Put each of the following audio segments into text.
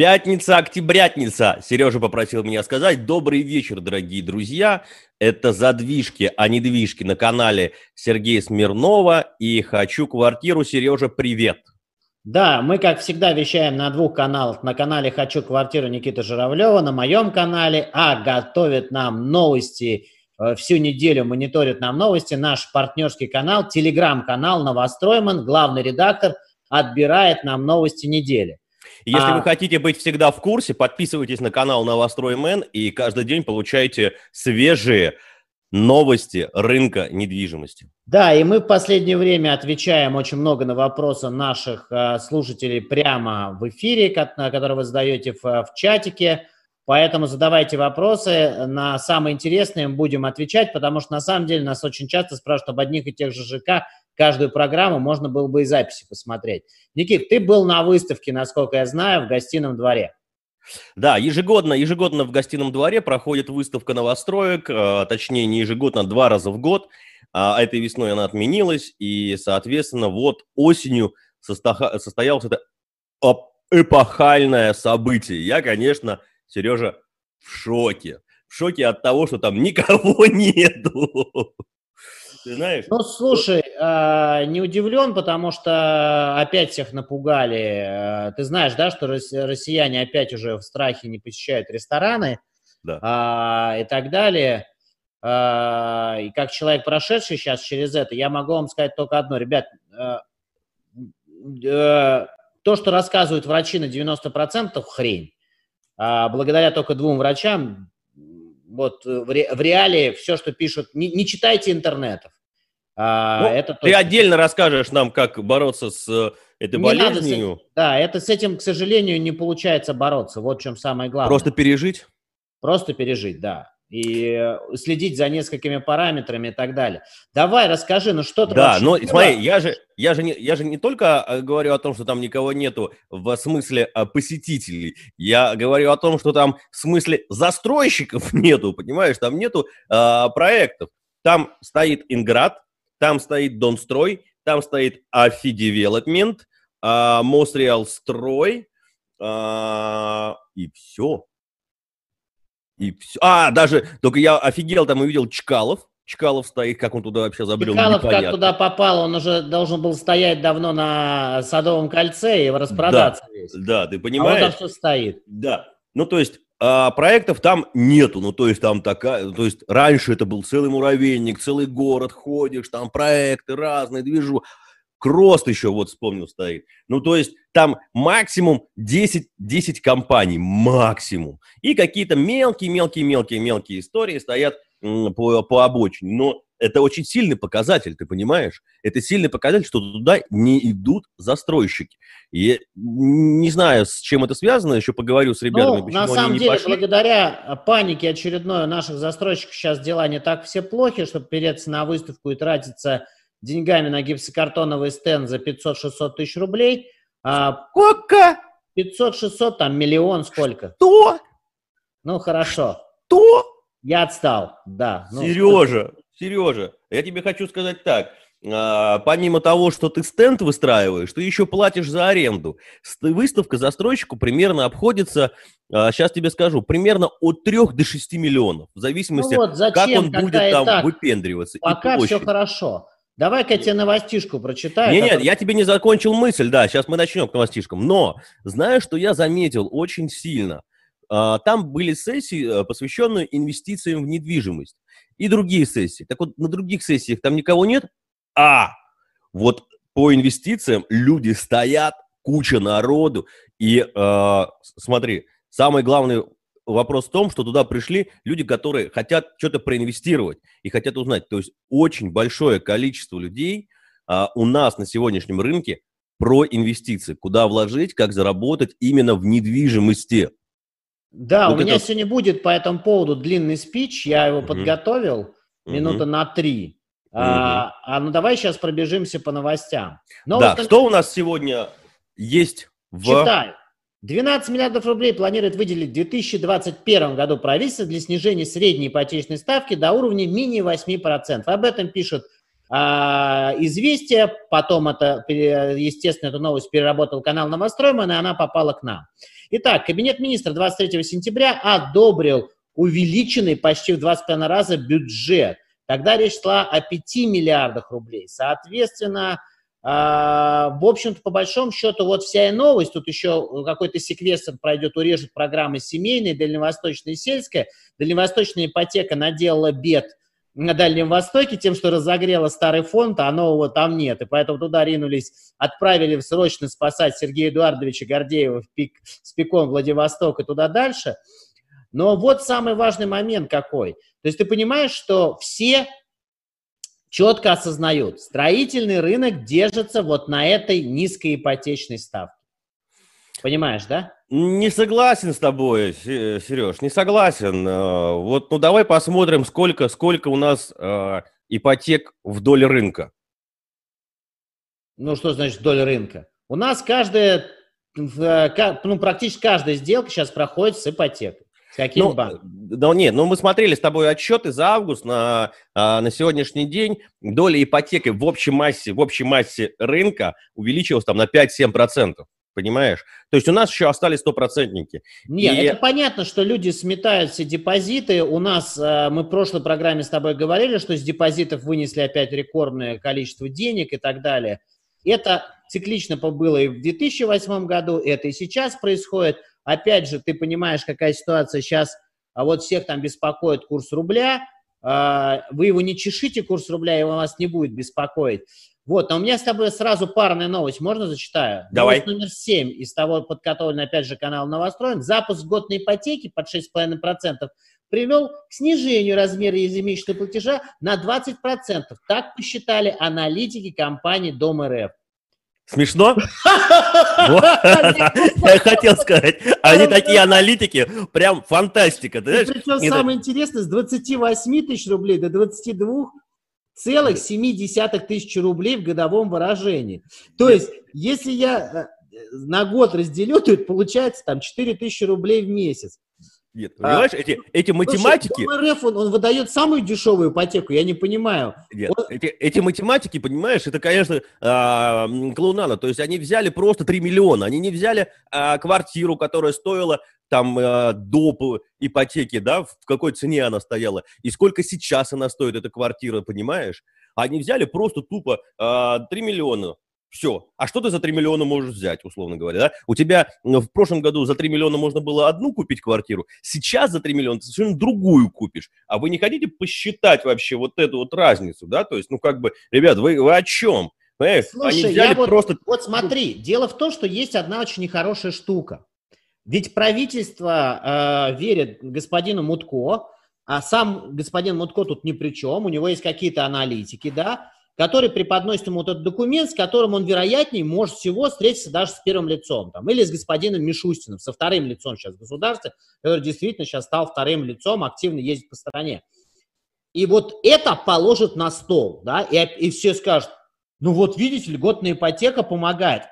Пятница, октябрятница. Сережа попросил меня сказать. Добрый вечер, дорогие друзья. Это задвижки, а не движки на канале Сергея Смирнова. И хочу квартиру. Сережа, привет. Да, мы, как всегда, вещаем на двух каналах. На канале «Хочу квартиру» Никита Журавлева, на моем канале, а готовит нам новости э, всю неделю мониторит нам новости наш партнерский канал, телеграм-канал «Новостройман», главный редактор отбирает нам новости недели. Если а... вы хотите быть всегда в курсе, подписывайтесь на канал Новостроймен и каждый день получаете свежие новости рынка недвижимости. Да, и мы в последнее время отвечаем очень много на вопросы наших э, слушателей прямо в эфире, которые вы задаете в, в чатике. Поэтому задавайте вопросы. На самые интересные будем отвечать, потому что на самом деле нас очень часто спрашивают об одних и тех же ЖК. Каждую программу можно было бы и записи посмотреть. Никит, ты был на выставке, насколько я знаю, в гостином дворе. Да, ежегодно, ежегодно в гостином дворе проходит выставка новостроек, э, точнее не ежегодно, а два раза в год. А этой весной она отменилась, и, соответственно, вот осенью состоялось это эпохальное событие. Я, конечно, Сережа, в шоке. В шоке от того, что там никого нету. Ты знаешь? Ну, слушай, э, не удивлен, потому что опять всех напугали. Э, ты знаешь, да, что россияне опять уже в страхе не посещают рестораны да. э, и так далее. Э, и как человек, прошедший сейчас через это, я могу вам сказать только одно. Ребят, э, э, то, что рассказывают врачи на 90% хрень. Благодаря только двум врачам, вот в, ре, в реале все, что пишут, не, не читайте интернетов. А, ну, это ты отдельно расскажешь нам, как бороться с э, этой не болезнью. Надо да, это с этим, к сожалению, не получается бороться. Вот в чем самое главное. Просто пережить? Просто пережить, да и э, следить за несколькими параметрами и так далее. Давай, расскажи, ну что ты Да, но ну, смотри, я же, я, же не, я же не только э, говорю о том, что там никого нету в смысле э, посетителей, я говорю о том, что там в смысле застройщиков нету, понимаешь, там нету э, проектов. Там стоит Инград, там стоит Донстрой, там стоит AFI Development, э, МосРеалСтрой, э, и все. И все. А, даже, только я офигел, там увидел Чкалов. Чкалов стоит, как он туда вообще забрел, Чкалов непонятно. как туда попал, он уже должен был стоять давно на Садовом кольце и распродаться да, весь. Да, ты понимаешь? А он там что стоит. Да, ну то есть а, проектов там нету, ну то есть там такая, то есть раньше это был целый муравейник, целый город, ходишь, там проекты разные, движу. Крост еще вот вспомнил стоит. Ну, то есть там максимум 10, 10 компаний, максимум. И какие-то мелкие-мелкие-мелкие-мелкие истории стоят по, по обочине. Но это очень сильный показатель, ты понимаешь? Это сильный показатель, что туда не идут застройщики. И не знаю, с чем это связано, еще поговорю с ребятами, ну, на самом деле, пошли. благодаря панике очередной у наших застройщиков сейчас дела не так все плохи, чтобы переться на выставку и тратиться деньгами на гипсокартоновый стенд за 500-600 тысяч рублей. А сколько? 500-600, там миллион сколько? Что? Ну, хорошо. То? Я отстал, да. Ну, Сережа? Сережа, я тебе хочу сказать так. А, помимо того, что ты стенд выстраиваешь, ты еще платишь за аренду. Выставка застройщику примерно обходится, а, сейчас тебе скажу, примерно от 3 до 6 миллионов, в зависимости, ну вот, зачем, как он будет там так, выпендриваться. Пока все хорошо. Давай-ка я тебе новостишку прочитаю. Нет, нет, я тебе не закончил мысль, да, сейчас мы начнем к новостишкам. Но знаешь, что я заметил очень сильно? А, там были сессии, э, посвященные инвестициям в недвижимость. И другие сессии. Так вот, на других сессиях там никого нет. А вот по инвестициям люди стоят, куча народу. И э, смотри, самый главный вопрос в том, что туда пришли люди, которые хотят что-то проинвестировать и хотят узнать. То есть очень большое количество людей а, у нас на сегодняшнем рынке про инвестиции, куда вложить, как заработать именно в недвижимости. Да, вот у меня это... сегодня будет по этому поводу длинный спич, я его угу. подготовил, минута угу. на три. Угу. А, а ну давай сейчас пробежимся по новостям. Новость... Да, что у нас сегодня есть в... Читаю. 12 миллиардов рублей планирует выделить в 2021 году правительство для снижения средней ипотечной ставки до уровня менее 8%. Об этом пишет а, известие, потом это, естественно, эту новость переработал канал Новостройман, и она попала к нам. Итак, Кабинет министров 23 сентября одобрил увеличенный почти в 2,5 раза бюджет. Тогда речь шла о 5 миллиардах рублей. Соответственно, в общем-то, по большому счету, вот вся и новость, тут еще какой-то секвестр пройдет, урежет программы семейные, дальневосточная и сельская. Дальневосточная ипотека наделала бед на Дальнем Востоке тем, что разогрела старый фонд, а нового там нет. И поэтому туда ринулись, отправили срочно спасать Сергея Эдуардовича Гордеева в пик, с пиком Владивосток и туда дальше. Но вот самый важный момент какой. То есть ты понимаешь, что все четко осознают, строительный рынок держится вот на этой низкой ипотечной ставке. Понимаешь, да? Не согласен с тобой, Сереж, не согласен. Э, вот, ну давай посмотрим, сколько, сколько у нас э, ипотек вдоль рынка. Ну что значит вдоль рынка? У нас каждая, э, ну практически каждая сделка сейчас проходит с ипотекой. С каким ну, банком? Да нет, ну мы смотрели с тобой отчеты за август на, а, на сегодняшний день. Доля ипотеки в общей массе, в общей массе рынка увеличилась там на 5-7%. Понимаешь? То есть у нас еще остались стопроцентники. Нет, и... это понятно, что люди сметают все депозиты. У нас, э, мы в прошлой программе с тобой говорили, что с депозитов вынесли опять рекордное количество денег и так далее. Это циклично было и в 2008 году, это и сейчас происходит. Опять же, ты понимаешь, какая ситуация сейчас, а вот всех там беспокоит курс рубля, а, вы его не чешите, курс рубля, его вас не будет беспокоить. Вот, а у меня с тобой сразу парная новость, можно зачитаю? Давай. Новость номер 7 из того подготовленный, опять же, канал Новостроен. Запуск годной ипотеки под 6,5% привел к снижению размера ежемесячного платежа на 20%. Так посчитали аналитики компании Дом РФ. Смешно? Я хотел сказать, они такие аналитики, прям фантастика. Причем самое интересное, с 28 тысяч рублей до 22 целых 7 тысяч рублей в годовом выражении. То есть, если я э, на год разделю, то это получается там 4 тысячи рублей в месяц. Нет, а, понимаешь, эти, эти математики... Слушай, РФ, он, он выдает самую дешевую ипотеку, я не понимаю. Нет, он... эти, эти математики, понимаешь, это, конечно, а, клоунада. То есть они взяли просто 3 миллиона, они не взяли а, квартиру, которая стоила там а, до ипотеки, да, в какой цене она стояла, и сколько сейчас она стоит, эта квартира, понимаешь? Они взяли просто тупо а, 3 миллиона, все. А что ты за 3 миллиона можешь взять, условно говоря, да? У тебя в прошлом году за 3 миллиона можно было одну купить квартиру, сейчас за 3 миллиона ты совершенно другую купишь. А вы не хотите посчитать вообще вот эту вот разницу, да? То есть, ну как бы, ребят, вы, вы о чем? Понимаешь? Слушай, я вот, просто... вот смотри, дело в том, что есть одна очень нехорошая штука. Ведь правительство э, верит господину Мутко, а сам господин Мутко тут ни при чем, у него есть какие-то аналитики, да, который преподносит ему этот документ, с которым он, вероятнее, может всего встретиться даже с первым лицом, там, или с господином Мишустиным, со вторым лицом сейчас государства, который действительно сейчас стал вторым лицом, активно ездит по стране. И вот это положит на стол, да, и, и все скажут, ну вот видите, льготная ипотека помогает.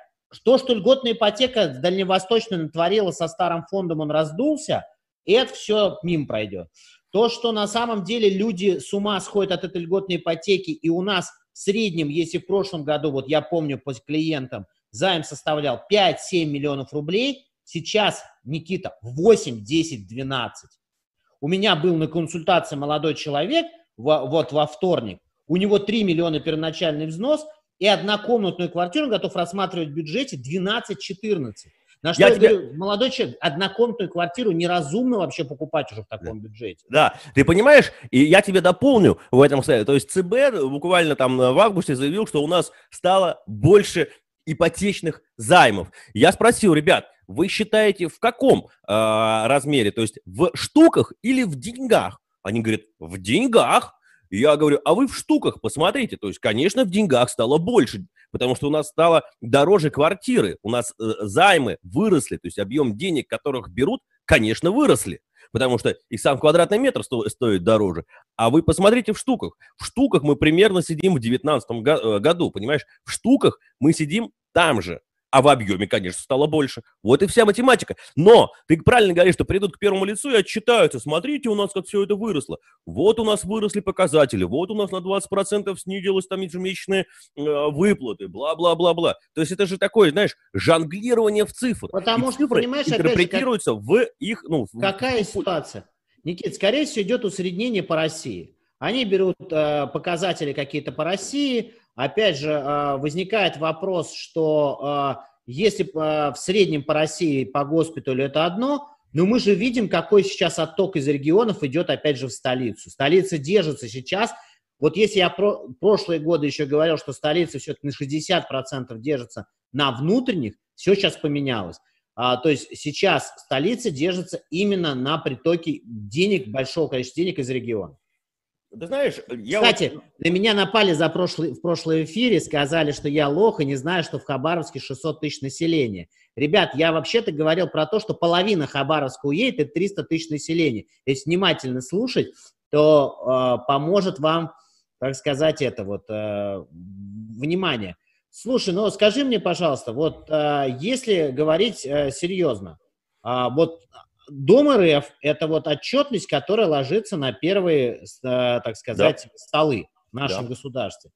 То, что льготная ипотека дальневосточная натворила со старым фондом, он раздулся, и это все мимо пройдет. То, что на самом деле люди с ума сходят от этой льготной ипотеки, и у нас в среднем, если в прошлом году, вот я помню по клиентам, займ составлял 5-7 миллионов рублей, сейчас, Никита, 8, 10, 12. У меня был на консультации молодой человек, вот во вторник, у него 3 миллиона первоначальный взнос, и однокомнатную квартиру готов рассматривать в бюджете 12-14. На что я, я тебя... говорю, молодой человек, однокомнатную квартиру неразумно вообще покупать уже в таком да. бюджете. Да, ты понимаешь, и я тебе дополню в этом смысле. То есть ЦБ буквально там в августе заявил, что у нас стало больше ипотечных займов. Я спросил, ребят, вы считаете в каком э, размере? То есть в штуках или в деньгах? Они говорят, в деньгах. Я говорю, а вы в штуках посмотрите. То есть, конечно, в деньгах стало больше потому что у нас стало дороже квартиры, у нас э, займы выросли, то есть объем денег, которых берут, конечно, выросли, потому что и сам квадратный метр сто, стоит дороже. А вы посмотрите в штуках. В штуках мы примерно сидим в 2019 э, году, понимаешь? В штуках мы сидим там же. А в объеме, конечно, стало больше. Вот и вся математика. Но ты правильно говоришь, что придут к первому лицу и отчитаются. Смотрите, у нас как все это выросло. Вот у нас выросли показатели, вот у нас на 20% снизилось там ежемесячные э, выплаты, бла-бла-бла-бла. То есть это же такое, знаешь, жонглирование в цифрах. Потому и что, понимаешь, интерпретируются же, как... в их... Ну, Какая в... ситуация? Никит, скорее всего, идет усреднение по России. Они берут э, показатели какие-то по России, Опять же, а, возникает вопрос, что а, если а, в среднем по России, по госпиталю это одно, но мы же видим, какой сейчас отток из регионов идет, опять же, в столицу. Столица держится сейчас. Вот если я про прошлые годы еще говорил, что столица все-таки на 60% держится на внутренних, все сейчас поменялось. А, то есть сейчас столица держится именно на притоке денег, большого количества денег из региона. Ты знаешь, я Кстати, вот... на меня напали за прошлый, в прошлом эфире, сказали, что я лох и не знаю, что в Хабаровске 600 тысяч населения. Ребят, я вообще-то говорил про то, что половина Хабаровска уедет, это 300 тысяч населения. Если внимательно слушать, то э, поможет вам, так сказать, это вот, э, внимание. Слушай, ну скажи мне, пожалуйста, вот э, если говорить э, серьезно, э, вот Дом РФ – это вот отчетность, которая ложится на первые, э, так сказать, да. столы в нашем да. государстве.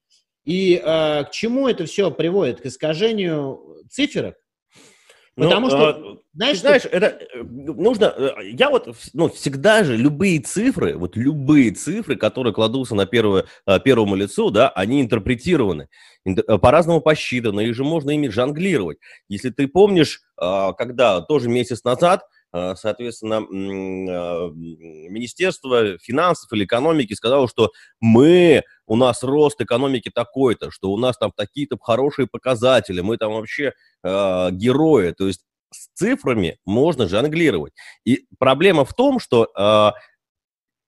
И э, к чему это все приводит? К искажению циферок? Ну, Потому ну, что, а, знаешь, знаешь что... это э, нужно, э, я вот, ну, всегда же любые цифры, вот любые цифры, которые кладутся на первое, первому лицу, да, они интерпретированы, по-разному посчитаны, их же можно ими жонглировать. Если ты помнишь, когда тоже месяц назад соответственно, а, Министерство финансов или экономики сказало, что мы, у нас рост экономики такой-то, что у нас там такие-то хорошие показатели, мы там вообще э, герои. То есть с цифрами можно жонглировать. И проблема в том, что э,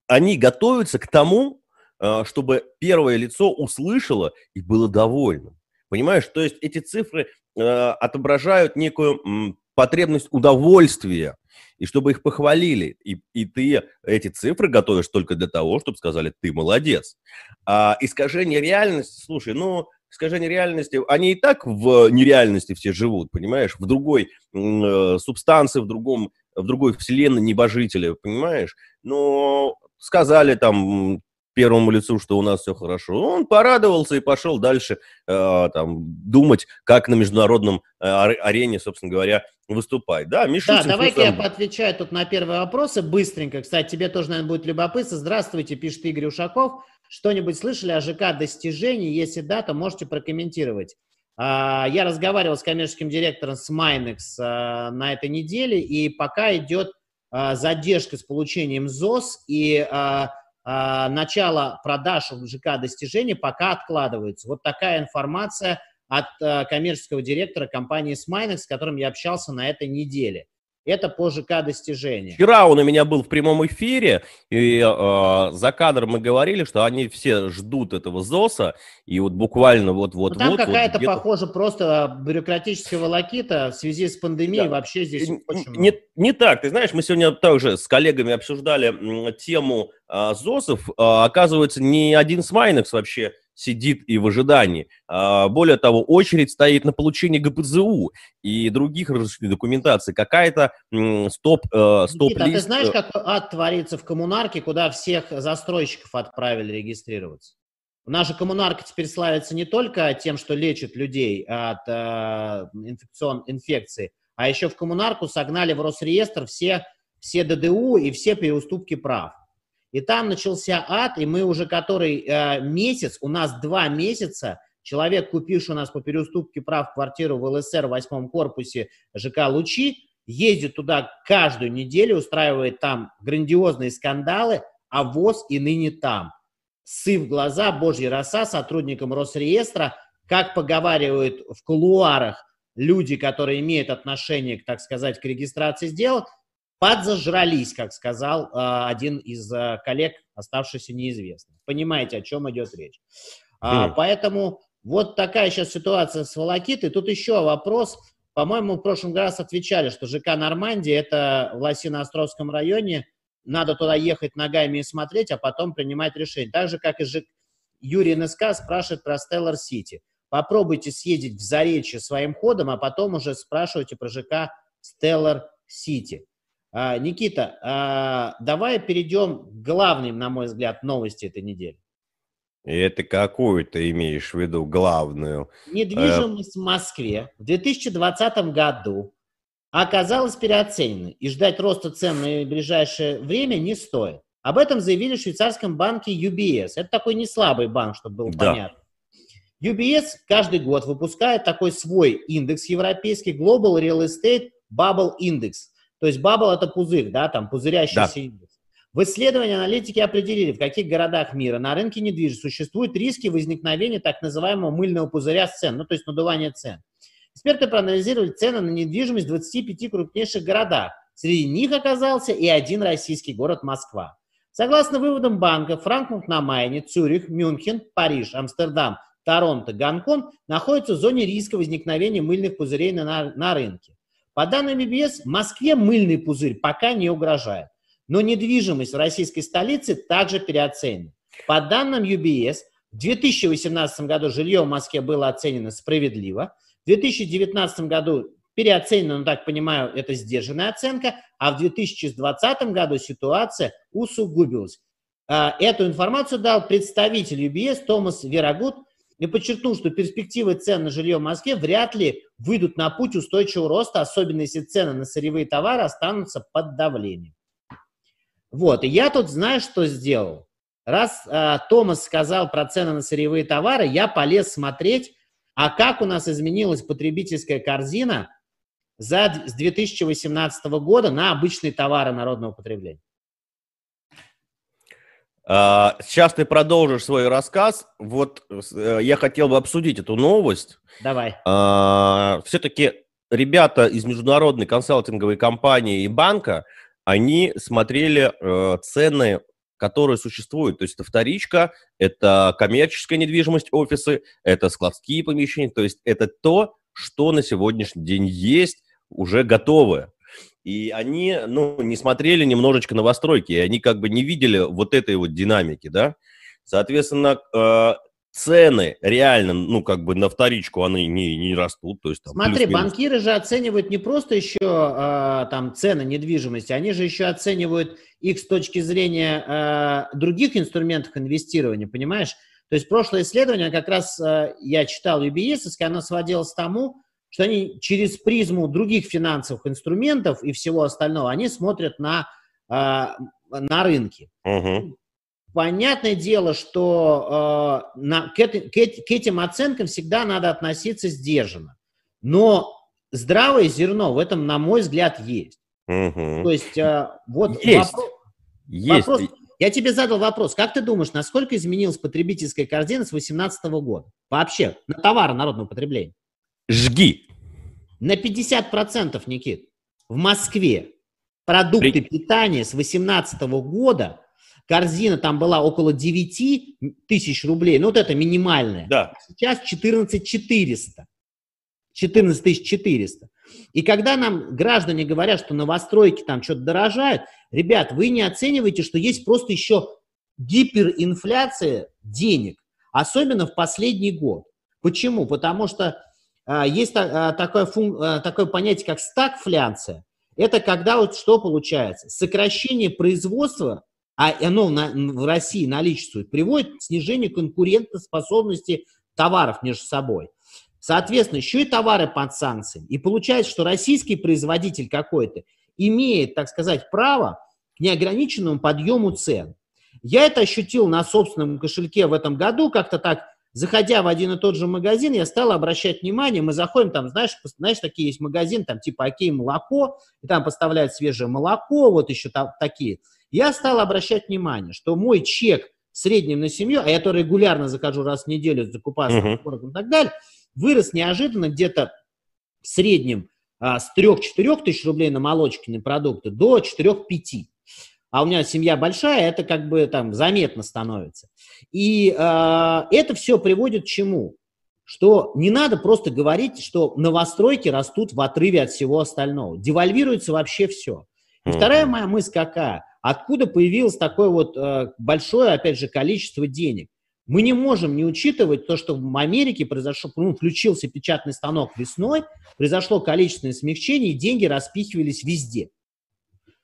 они готовятся к тому, э, чтобы первое лицо услышало и было довольным. Понимаешь, то есть эти цифры э, отображают некую потребность удовольствия и чтобы их похвалили. И, и ты эти цифры готовишь только для того, чтобы сказали, ты молодец. А искажение реальности, слушай, ну, искажение реальности, они и так в нереальности все живут, понимаешь, в другой э, субстанции, в другом, в другой вселенной небожителя, понимаешь? Но сказали там первому лицу, что у нас все хорошо. Он порадовался и пошел дальше э, там, думать, как на международном э, арене, собственно говоря, выступать. Да, Мишутин, да давай-ка я поотвечаю тут на первые вопросы быстренько. Кстати, тебе тоже, наверное, будет любопытно. Здравствуйте, пишет Игорь Ушаков. Что-нибудь слышали о ЖК достижений? Если да, то можете прокомментировать. А, я разговаривал с коммерческим директором с Майнекс а, на этой неделе, и пока идет а, задержка с получением ЗОС, и а, начало продаж ЖК достижений пока откладывается. Вот такая информация от а, коммерческого директора компании Sminex, с которым я общался на этой неделе. Это по ЖК достижения. Вчера он у меня был в прямом эфире, и э, за кадром мы говорили, что они все ждут этого ЗОСа, и вот буквально вот-вот... Ну, там вот, какая-то, вот похоже, просто бюрократическая волокита в связи с пандемией да. вообще здесь не, очень не, много. Не так, ты знаешь, мы сегодня также с коллегами обсуждали тему э, ЗОСов. Э, оказывается, ни один Смайнекс вообще сидит и в ожидании. А, более того, очередь стоит на получение ГПЗУ и других различных документаций. Какая-то стоп, э, стоп Никита, а ты знаешь, как ад творится в коммунарке, куда всех застройщиков отправили регистрироваться? Же коммунарка теперь славится не только тем, что лечит людей от э, инфекцион, инфекции, а еще в коммунарку согнали в Росреестр все, все ДДУ и все переуступки прав. И там начался ад, и мы уже который э, месяц, у нас два месяца, человек, купивший у нас по переуступке прав квартиру в ЛСР в восьмом корпусе ЖК «Лучи», ездит туда каждую неделю, устраивает там грандиозные скандалы, а ВОЗ и ныне там. Сыв глаза, божья роса сотрудникам Росреестра, как поговаривают в кулуарах люди, которые имеют отношение, так сказать, к регистрации сделок, подзажрались, как сказал э, один из э, коллег, оставшийся неизвестным. Понимаете, о чем идет речь. А, поэтому вот такая сейчас ситуация с Волокитой. Тут еще вопрос. По-моему, в прошлом раз отвечали, что ЖК Нормандия – это в Лосино-Островском районе. Надо туда ехать ногами и смотреть, а потом принимать решение. Так же, как и ЖК... Юрий НСК спрашивает про Stellar City. попробуйте съездить в Заречье своим ходом, а потом уже спрашивайте про ЖК Stellar City. А, Никита, а, давай перейдем к главным, на мой взгляд, новости этой недели. И это какую ты имеешь в виду главную? Недвижимость в Москве в 2020 году оказалась переоцененной, и ждать роста цен на ближайшее время не стоит. Об этом заявили в швейцарском банке UBS. Это такой не слабый банк, чтобы было да. понятно. UBS каждый год выпускает такой свой индекс европейский Global Real Estate Bubble Index. То есть bubble это пузырь, да, там пузырящийся да. индекс. В исследовании аналитики определили, в каких городах мира на рынке недвижимости существуют риски возникновения так называемого мыльного пузыря цен, ну то есть надувания цен. Эксперты проанализировали цены на недвижимость в 25 крупнейших городах. Среди них оказался и один российский город Москва. Согласно выводам банка, Франкфурт на Майне, Цюрих, Мюнхен, Париж, Амстердам, Торонто, Гонконг находятся в зоне риска возникновения мыльных пузырей на, на рынке. По данным BBS, Москве мыльный пузырь пока не угрожает. Но недвижимость в российской столице также переоценена. По данным UBS, в 2018 году жилье в Москве было оценено справедливо, в 2019 году переоценено, но так понимаю, это сдержанная оценка, а в 2020 году ситуация усугубилась. А, эту информацию дал представитель UBS Томас Верагут и подчеркнул, что перспективы цен на жилье в Москве вряд ли выйдут на путь устойчивого роста, особенно если цены на сырьевые товары останутся под давлением. Вот, и я тут, знаешь, что сделал? Раз э, Томас сказал про цены на сырьевые товары, я полез смотреть, а как у нас изменилась потребительская корзина за, с 2018 года на обычные товары народного потребления. А, сейчас ты продолжишь свой рассказ. Вот э, я хотел бы обсудить эту новость. Давай. А, Все-таки ребята из международной консалтинговой компании и банка они смотрели э, цены, которые существуют. То есть это вторичка, это коммерческая недвижимость, офисы, это складские помещения. То есть это то, что на сегодняшний день есть, уже готовое. И они, ну, не смотрели немножечко новостройки, и они как бы не видели вот этой вот динамики, да. Соответственно, э, цены реально, ну, как бы на вторичку они не, не растут. То есть, там, Смотри, банкиры же оценивают не просто еще э, там цены недвижимости, они же еще оценивают их с точки зрения э, других инструментов инвестирования, понимаешь? То есть прошлое исследование, как раз э, я читал UBS, оно сводилось к тому, что они через призму других финансовых инструментов и всего остального, они смотрят на, э, на рынки. Uh-huh. Понятное дело, что э, на, к, эти, к, к этим оценкам всегда надо относиться сдержанно. Но здравое зерно в этом, на мой взгляд, есть. Угу. То есть, э, вот есть. Вопрос, есть. вопрос. Я тебе задал вопрос. Как ты думаешь, насколько изменилась потребительская корзина с 2018 года? Вообще, на товары народного потребления? Жги. На 50%, Никит. В Москве продукты При... питания с 2018 года корзина там была около 9 тысяч рублей, ну вот это минимальная. Да. Сейчас 14 400. 14 400. И когда нам граждане говорят, что новостройки там что-то дорожают, ребят, вы не оцениваете, что есть просто еще гиперинфляция денег, особенно в последний год. Почему? Потому что а, есть а, такое, а, такое понятие, как стагфляция. Это когда вот что получается? Сокращение производства а оно на, в России наличествует, приводит к снижению конкурентоспособности товаров между собой. Соответственно, еще и товары под санкциями. И получается, что российский производитель какой-то имеет, так сказать, право к неограниченному подъему цен. Я это ощутил на собственном кошельке в этом году, как-то так, заходя в один и тот же магазин, я стал обращать внимание, мы заходим, там, знаешь, знаешь, такие есть магазины, там, типа Окей молоко, и там поставляют свежее молоко, вот еще там, такие – я стал обращать внимание, что мой чек в среднем на семью, а я то регулярно захожу раз в неделю закупаться uh-huh. и так далее, вырос неожиданно где-то в среднем а, с 3-4 тысяч рублей на молочные продукты до 4-5. А у меня семья большая, это как бы там заметно становится. И э, это все приводит к чему? Что не надо просто говорить, что новостройки растут в отрыве от всего остального. Девальвируется вообще все. И вторая моя мысль какая? Откуда появилось такое вот э, большое, опять же, количество денег? Мы не можем не учитывать то, что в Америке произошло, ну, включился печатный станок весной, произошло количественное смягчение, и деньги распихивались везде.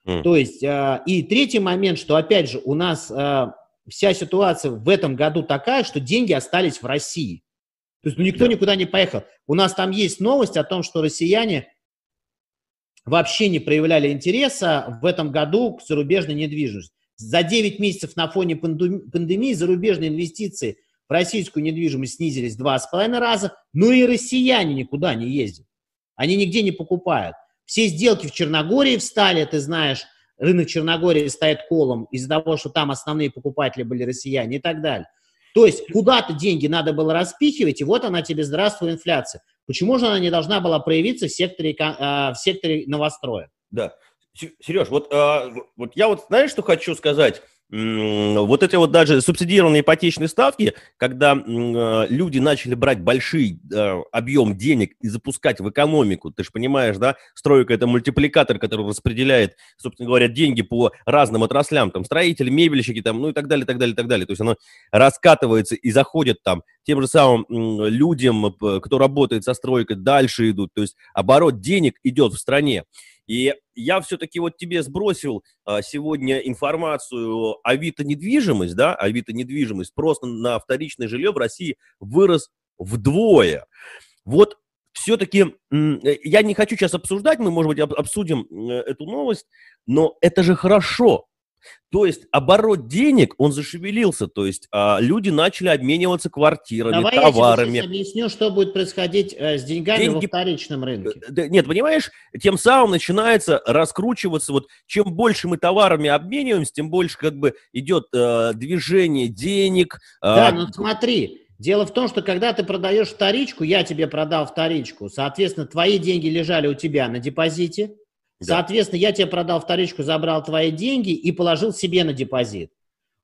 Mm. То есть, э, и третий момент, что, опять же, у нас э, вся ситуация в этом году такая, что деньги остались в России. То есть, ну, никто да. никуда не поехал. У нас там есть новость о том, что россияне вообще не проявляли интереса в этом году к зарубежной недвижимости. За 9 месяцев на фоне пандемии зарубежные инвестиции в российскую недвижимость снизились в 2,5 раза, но и россияне никуда не ездят. Они нигде не покупают. Все сделки в Черногории встали, ты знаешь, рынок Черногории стоит колом из-за того, что там основные покупатели были россияне и так далее. То есть куда-то деньги надо было распихивать, и вот она тебе, здравствуй, инфляция. Почему же она не должна была проявиться в секторе, в секторе новостроя? Да. Сереж, вот, а, вот я вот знаешь, что хочу сказать? Вот эти вот даже субсидированные ипотечные ставки, когда э, люди начали брать большой э, объем денег и запускать в экономику, ты же понимаешь, да, стройка это мультипликатор, который распределяет, собственно говоря, деньги по разным отраслям, там, строители, мебельщики, там, ну и так далее, так далее, так далее. То есть оно раскатывается и заходит там тем же самым людям, кто работает со стройкой, дальше идут. То есть оборот денег идет в стране. И я все-таки вот тебе сбросил а, сегодня информацию Авито недвижимость, да, Авито недвижимость, просто на вторичное жилье в России вырос вдвое. Вот все-таки я не хочу сейчас обсуждать, мы, может быть, обсудим э, эту новость, но это же хорошо. То есть оборот денег, он зашевелился, то есть а, люди начали обмениваться квартирами, Давай товарами. я объясню, что будет происходить э, с деньгами Деньги... во вторичном рынке. Э, нет, понимаешь, тем самым начинается раскручиваться, вот чем больше мы товарами обмениваемся, тем больше как бы идет э, движение денег. Э, да, ну смотри, Дело в том, что когда ты продаешь вторичку, я тебе продал вторичку, соответственно, твои деньги лежали у тебя на депозите, да. Соответственно, я тебе продал вторичку, забрал твои деньги и положил себе на депозит.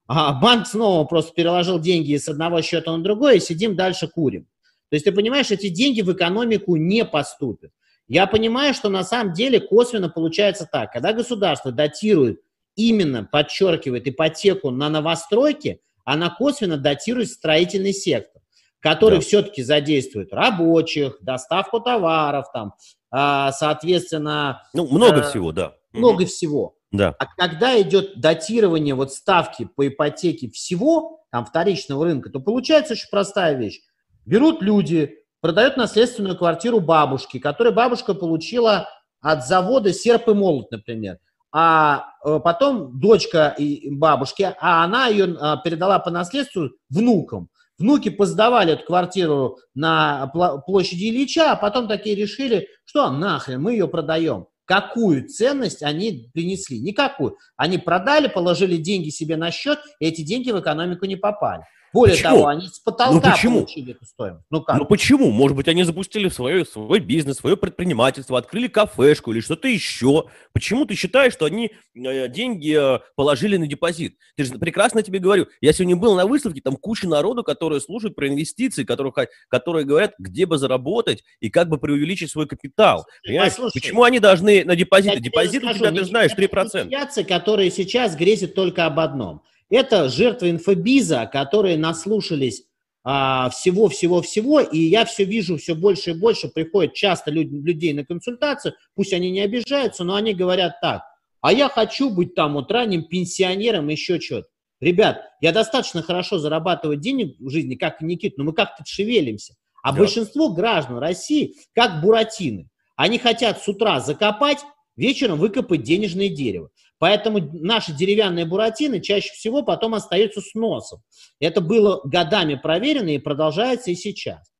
А банк снова просто переложил деньги с одного счета на другой, и сидим дальше курим. То есть ты понимаешь, эти деньги в экономику не поступят. Я понимаю, что на самом деле косвенно получается так. Когда государство датирует, именно подчеркивает ипотеку на новостройки, она косвенно датирует строительный сектор, который да. все-таки задействует рабочих, доставку товаров, там, а, соответственно... Ну, много э, всего, да. Много угу. всего. Да. А когда идет датирование вот ставки по ипотеке всего, там, вторичного рынка, то получается очень простая вещь. Берут люди, продают наследственную квартиру бабушки, которую бабушка получила от завода «Серп и молот», например. А э, потом дочка и бабушки, а она ее а, передала по наследству внукам. Внуки поздавали эту квартиру на площади Ильича, а потом такие решили, что нахрен, мы ее продаем. Какую ценность они принесли? Никакую. Они продали, положили деньги себе на счет, и эти деньги в экономику не попали. Более почему? того, они с потолка ну, почему? получили эту стоимость. Ну, как? ну почему? Может быть, они запустили свое, свой бизнес, свое предпринимательство, открыли кафешку или что-то еще. Почему ты считаешь, что они э, деньги э, положили на депозит? Ты же прекрасно тебе говорю. Я сегодня был на выставке, там куча народу, которые слушают про инвестиции, которые, которые говорят, где бы заработать и как бы преувеличить свой капитал. Понимаешь? Почему они должны на депозиты? Депозит у тебя, ты знаешь, 3%. Которые сейчас грезят только об одном – это жертвы инфобиза, которые наслушались всего-всего-всего, и я все вижу, все больше и больше приходит часто люд, людей на консультацию, пусть они не обижаются, но они говорят так, а я хочу быть там вот ранним пенсионером, еще что-то. Ребят, я достаточно хорошо зарабатываю денег в жизни, как и Никит, но мы как-то шевелимся. А да. большинство граждан России как буратины. Они хотят с утра закопать, вечером выкопать денежное дерево. Поэтому наши деревянные буратины чаще всего потом остаются с носом. Это было годами проверено и продолжается и сейчас.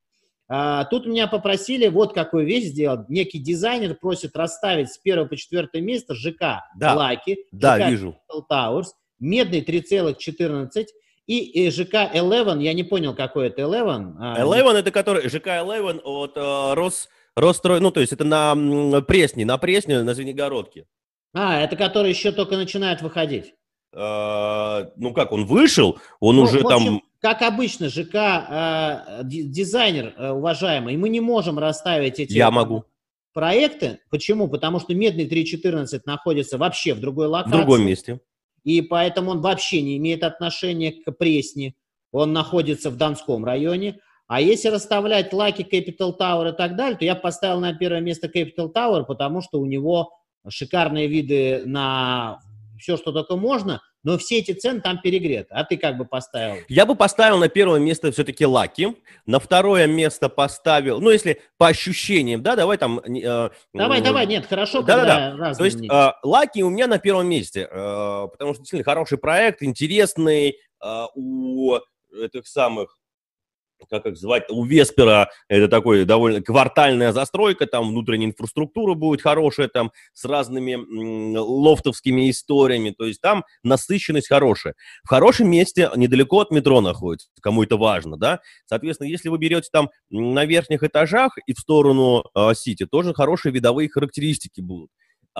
А, тут меня попросили вот какую вещь сделать. Некий дизайнер просит расставить с первого по четвертое место ЖК да. Лаки, да, ЖК вижу. Towers, медный 3,14 и, и ЖК Eleven, я не понял, какой это Eleven. А, Eleven это который, ЖК Eleven от uh, Рос, Рострой, ну то есть это на Пресне, на Пресне, на Звенигородке. А, это который еще только начинает выходить. А, ну как, он вышел, он ну, уже общем, там... Как обычно, ЖК э, дизайнер, э, уважаемый, мы не можем расставить эти... Я могу. Проекты. Почему? Потому что медный 3.14 находится вообще в другой локации. В другом месте. И поэтому он вообще не имеет отношения к Пресне. он находится в Донском районе. А если расставлять Lucky Capital Tower и так далее, то я поставил на первое место Capital Tower, потому что у него шикарные виды на все, что только можно, но все эти цены там перегреты. А ты как бы поставил? Я бы поставил на первое место все-таки Лаки, на второе место поставил, ну, если по ощущениям, да, давай там... Э, давай, э, давай, нет, хорошо, да, да, да. То есть э, Лаки у меня на первом месте, э, потому что действительно хороший проект, интересный, э, у этих самых как их звать, у Веспера это такой довольно квартальная застройка, там внутренняя инфраструктура будет хорошая, там с разными лофтовскими историями, то есть там насыщенность хорошая. В хорошем месте, недалеко от метро находится, кому это важно, да, соответственно, если вы берете там на верхних этажах и в сторону э, Сити, тоже хорошие видовые характеристики будут.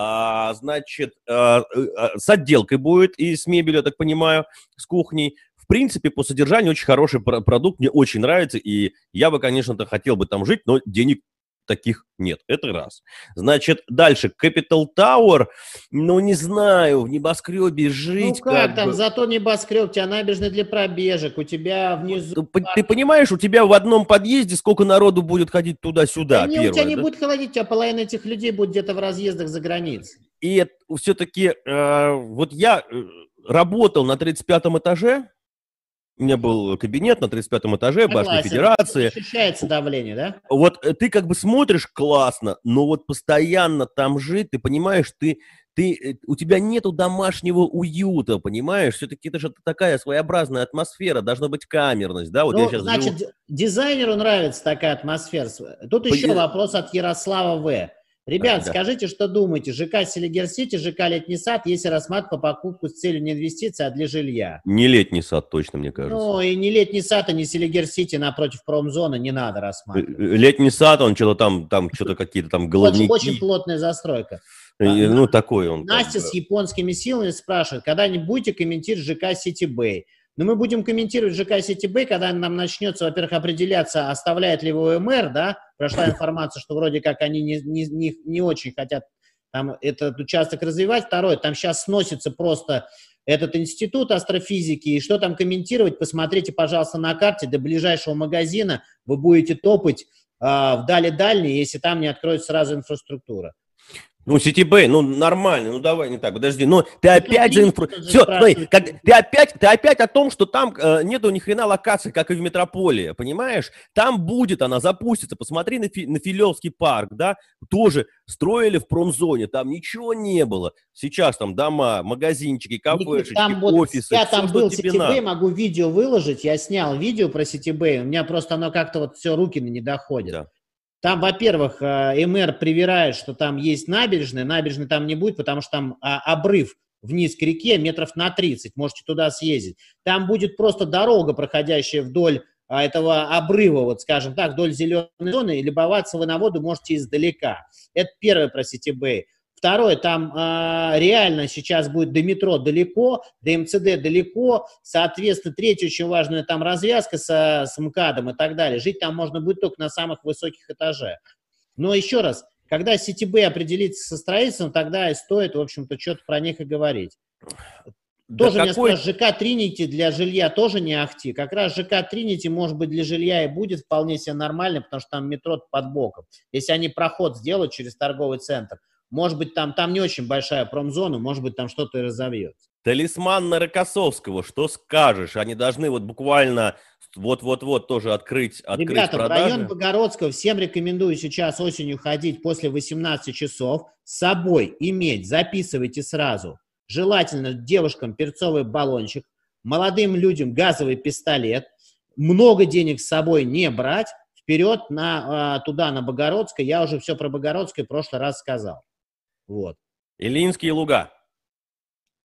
А, значит, а, а, с отделкой будет и с мебелью, я так понимаю, с кухней принципе, по содержанию очень хороший продукт, мне очень нравится, и я бы, конечно-то, хотел бы там жить, но денег таких нет. Это раз. Значит, дальше. Capital Tower, ну, не знаю, в небоскребе жить. Ну, как, как там, бы... зато небоскреб, у тебя набережная для пробежек, у тебя внизу... Ты, ты понимаешь, у тебя в одном подъезде сколько народу будет ходить туда-сюда? Да первое, у тебя да? не будет ходить, у тебя половина этих людей будет где-то в разъездах за границей. И все-таки, э, вот я э, работал на 35 этаже, у меня был кабинет на 35 этаже, башни Федерации. Ощущается давление, да? Вот э, ты как бы смотришь классно, но вот постоянно там жить, ты понимаешь, ты, ты, э, у тебя нету домашнего уюта, понимаешь? Все-таки это же такая своеобразная атмосфера, должна быть камерность, да? Вот ну, я сейчас значит, живу... дизайнеру нравится такая атмосфера. Тут По... еще вопрос от Ярослава В. Ребят, да. скажите, что думаете, ЖК Селигер-Сити, ЖК Летний сад, если рассматривать по покупку с целью не инвестиции, а для жилья? Не Летний сад точно, мне кажется. Ну, и не Летний сад, и не Селигер-Сити напротив промзоны не надо рассматривать. Э, летний сад, он что-то там, там что-то какие-то там головники. Очень, очень плотная застройка. И, а, ну, такой он. Настя там, с японскими силами спрашивает, когда не будете комментировать ЖК Сити Бэй? Но мы будем комментировать ЖК Ситибэй, когда нам начнется, во-первых, определяться, оставляет ли его МР, да, прошла информация, что вроде как они не, не, не, не очень хотят там этот участок развивать. Второе, там сейчас сносится просто этот институт астрофизики, и что там комментировать, посмотрите, пожалуйста, на карте, до ближайшего магазина вы будете топать э, в дали-дальние, если там не откроется сразу инфраструктура. Ну, Ситибэй, ну, нормально, ну, давай не так, подожди, ну, ты опять за инфру... Все, смотри, как, ты, опять, ты опять о том, что там э, нету ни хрена локации, как и в метрополии, понимаешь? Там будет она, запустится, посмотри на, фи, на Филевский парк, да, тоже строили в промзоне, там ничего не было. Сейчас там дома, магазинчики, кафешечки, там вот, офисы, Я все, там был Ситибэй, могу видео выложить, я снял видео про Ситибэй, у меня просто оно как-то вот все руки не доходят. Да. Там, во-первых, э, МР привирает, что там есть набережная. Набережной там не будет, потому что там а, обрыв вниз к реке метров на 30. Можете туда съездить. Там будет просто дорога, проходящая вдоль а, этого обрыва, вот скажем так, вдоль зеленой зоны, и любоваться вы на воду можете издалека. Это первое про Ситибэй. Второе, там э, реально сейчас будет до метро далеко, до МЦД далеко. Соответственно, третье, очень важная там развязка со, с МКАДом и так далее. Жить там можно будет только на самых высоких этажах. Но еще раз, когда CTB определится со строительством, тогда и стоит, в общем-то, что-то про них и говорить. Да тоже какой... меня спрашивают, ЖК Тринити для жилья тоже не ахти. Как раз ЖК Тринити, может быть, для жилья и будет вполне себе нормально, потому что там метро под боком. Если они проход сделают через торговый центр, может быть, там, там не очень большая промзона, может быть, там что-то и разовьется. Талисман на Рокоссовского, что скажешь? Они должны вот буквально вот-вот-вот тоже открыть, открыть Ребята, продажи. в район Богородского всем рекомендую сейчас осенью ходить после 18 часов, с собой иметь, записывайте сразу, желательно девушкам перцовый баллончик, молодым людям газовый пистолет, много денег с собой не брать, вперед на, а, туда, на Богородское, я уже все про Богородское в прошлый раз сказал. Вот. Ильинские луга.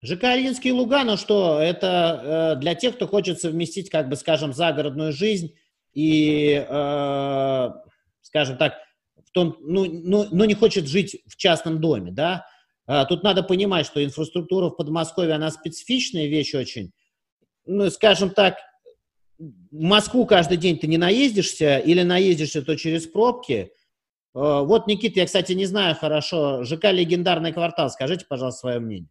ЖК Ильинские луга, ну что, это э, для тех, кто хочет совместить, как бы, скажем, загородную жизнь и, э, скажем так, в том, ну, ну, ну, не хочет жить в частном доме, да. Э, тут надо понимать, что инфраструктура в Подмосковье, она специфичная вещь очень. Ну, скажем так, в Москву каждый день ты не наездишься, или наездишься, то через пробки – вот, Никита, я, кстати, не знаю хорошо. ЖК «Легендарный квартал». Скажите, пожалуйста, свое мнение.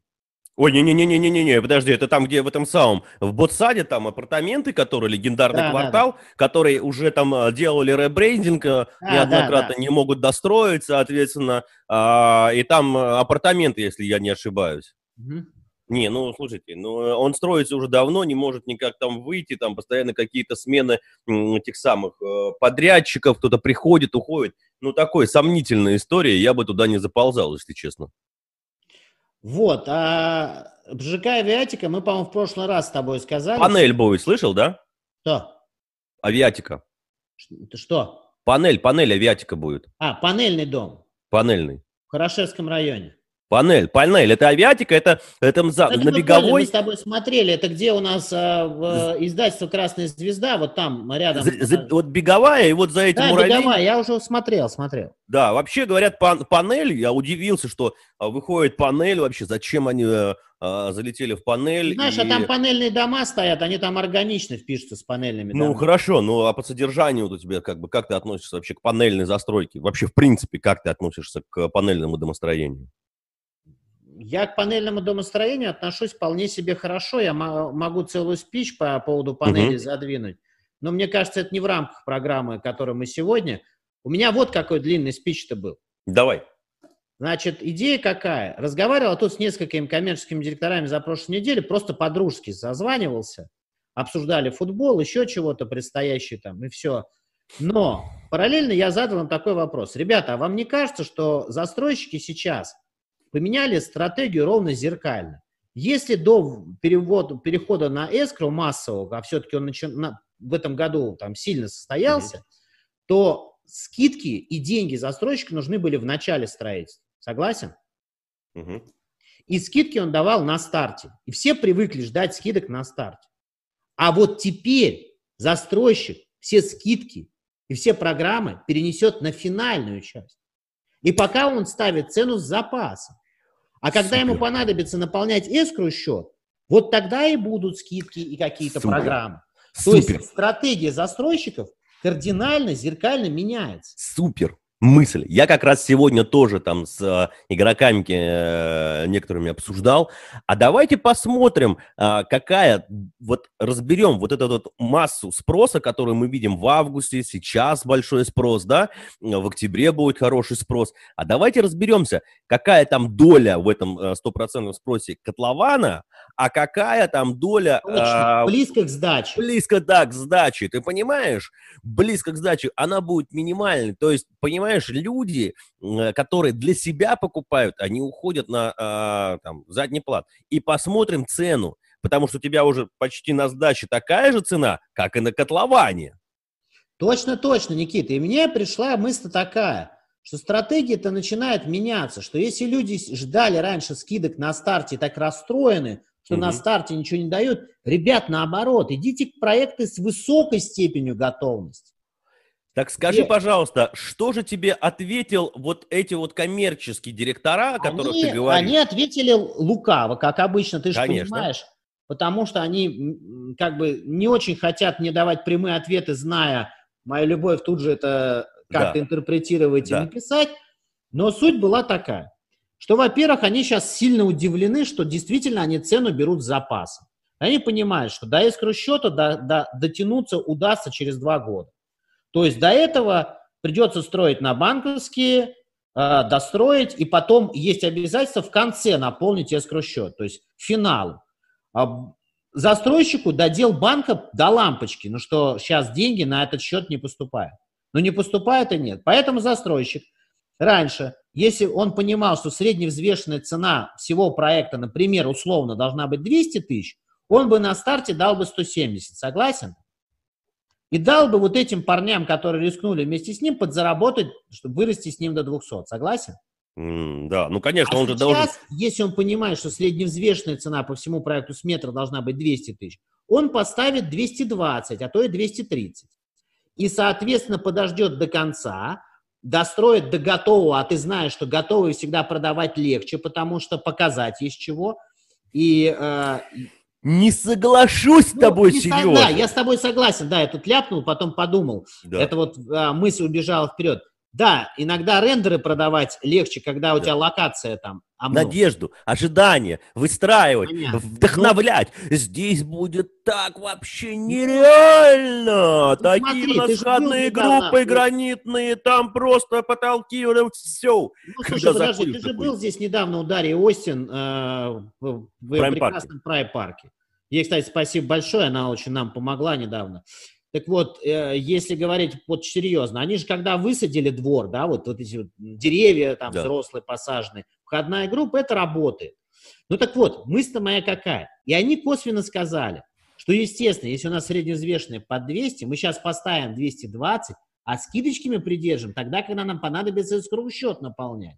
Ой, не-не-не-не-не-не, подожди, это там, где в этом самом, в Ботсаде, там апартаменты, которые, легендарный да, квартал, да, да. которые уже там а, делали ребрендинг, а, неоднократно да, да. не могут достроить, соответственно, а, и там апартаменты, если я не ошибаюсь. Угу. Не, ну, слушайте, ну, он строится уже давно, не может никак там выйти, там постоянно какие-то смены этих самых э, подрядчиков, кто-то приходит, уходит. Ну, такой сомнительная история, я бы туда не заползал, если честно. Вот, а ЖК Авиатика, мы, по-моему, в прошлый раз с тобой сказали. Панель будет, слышал, да? Что? Авиатика. Что? Панель, панель Авиатика будет. А, панельный дом. Панельный. В Хорошевском районе. Панель, панель, это авиатика, это, это за, это на беговой. Мы с тобой смотрели, это где у нас а, в, издательство «Красная звезда», вот там рядом. За, за, вот беговая, и вот за этим да, муравей. беговая, я уже смотрел, смотрел. Да, вообще говорят пан, панель, я удивился, что а, выходит панель вообще, зачем они а, а залетели в панель. Знаешь, а и... а там панельные дома стоят, они там органично впишутся с панельными домами. Ну, хорошо, ну а по содержанию вот у тебя как бы, как ты относишься вообще к панельной застройке? Вообще, в принципе, как ты относишься к панельному домостроению? Я к панельному домостроению отношусь вполне себе хорошо. Я могу целую спич по поводу панели uh-huh. задвинуть. Но мне кажется, это не в рамках программы, которую мы сегодня. У меня вот какой длинный спич-то был. Давай. Значит, идея какая? Разговаривал тут с несколькими коммерческими директорами за прошлую неделю, просто по-дружески созванивался, обсуждали футбол, еще чего-то предстоящее там, и все. Но параллельно я задал им такой вопрос. Ребята, а вам не кажется, что застройщики сейчас поменяли стратегию ровно зеркально. Если до перевода, перехода на эскро массового, а все-таки он начи, на, в этом году там сильно состоялся, mm-hmm. то скидки и деньги застройщика нужны были в начале строительства. Согласен? Mm-hmm. И скидки он давал на старте. И все привыкли ждать скидок на старте. А вот теперь застройщик все скидки и все программы перенесет на финальную часть. И пока он ставит цену с запасом. А когда Супер. ему понадобится наполнять эскру счет, вот тогда и будут скидки и какие-то программы. Супер. То есть стратегия застройщиков кардинально, зеркально меняется. Супер мысль. Я как раз сегодня тоже там с э, игроками э, некоторыми обсуждал. А давайте посмотрим, э, какая, вот разберем вот эту вот массу спроса, которую мы видим в августе, сейчас большой спрос, да, в октябре будет хороший спрос. А давайте разберемся, какая там доля в этом стопроцентном спросе котлована, а какая там доля... Точно, близко к сдаче. Близко, да, к сдаче. Ты понимаешь? Близко к сдаче. Она будет минимальной. То есть, понимаешь, понимаешь, люди, которые для себя покупают, они уходят на а, там, задний плат. И посмотрим цену, потому что у тебя уже почти на сдаче такая же цена, как и на котловане. Точно, точно, Никита. И мне пришла мысль такая, что стратегия-то начинает меняться, что если люди ждали раньше скидок на старте так расстроены, что угу. на старте ничего не дают, ребят, наоборот, идите к проекту с высокой степенью готовности. Так скажи, Нет. пожалуйста, что же тебе ответил вот эти вот коммерческие директора, о которых они, ты говоришь? Они ответили лукаво, как обычно, ты же понимаешь, потому что они как бы не очень хотят мне давать прямые ответы, зная мою любовь тут же это как-то да. интерпретировать да. и написать. Но суть была такая, что, во-первых, они сейчас сильно удивлены, что действительно они цену берут с запасом. Они понимают, что до искру счета до, до, дотянуться удастся через два года. То есть до этого придется строить на банковские, э, достроить, и потом есть обязательство в конце наполнить эскро-счет, то есть финал. А застройщику додел банка до лампочки, ну что сейчас деньги на этот счет не поступают. Но не поступает и нет. Поэтому застройщик раньше, если он понимал, что средневзвешенная цена всего проекта, например, условно должна быть 200 тысяч, он бы на старте дал бы 170. Согласен? И дал бы вот этим парням, которые рискнули вместе с ним, подзаработать, чтобы вырасти с ним до 200. Согласен? Mm, да, ну конечно, а он сейчас, же должен... если он понимает, что средневзвешенная цена по всему проекту с метра должна быть 200 тысяч, он поставит 220, а то и 230. И, соответственно, подождет до конца, достроит до готового, а ты знаешь, что готовый всегда продавать легче, потому что показать есть чего. И э, не соглашусь с ну, тобой, Сережа. Да, я с тобой согласен. Да, я тут ляпнул, потом подумал. Да. Это вот а, мысль убежала вперед. Да, иногда рендеры продавать легче, когда у да. тебя локация там. А Надежду, ожидание, выстраивать, Понятно. вдохновлять. Ну, Здесь будет так вообще нереально. Ну, Такие смотри, группы недавно... гранитные, там просто потолки, все. Ну, слушай, подожди, ты же был здесь недавно у Дарьи Остин э, в, в прекрасном прайм-парке. Ей, кстати, спасибо большое, она очень нам помогла недавно. Так вот, э, если говорить вот серьезно, они же когда высадили двор, да, вот, вот эти вот деревья там да. взрослые посаженные, входная группа, это работает. Ну так вот, мысль-то моя какая? И они косвенно сказали, что, естественно, если у нас средневзвешенные под 200, мы сейчас поставим 220, а скидочки мы придержим тогда, когда нам понадобится искровый счет наполнять.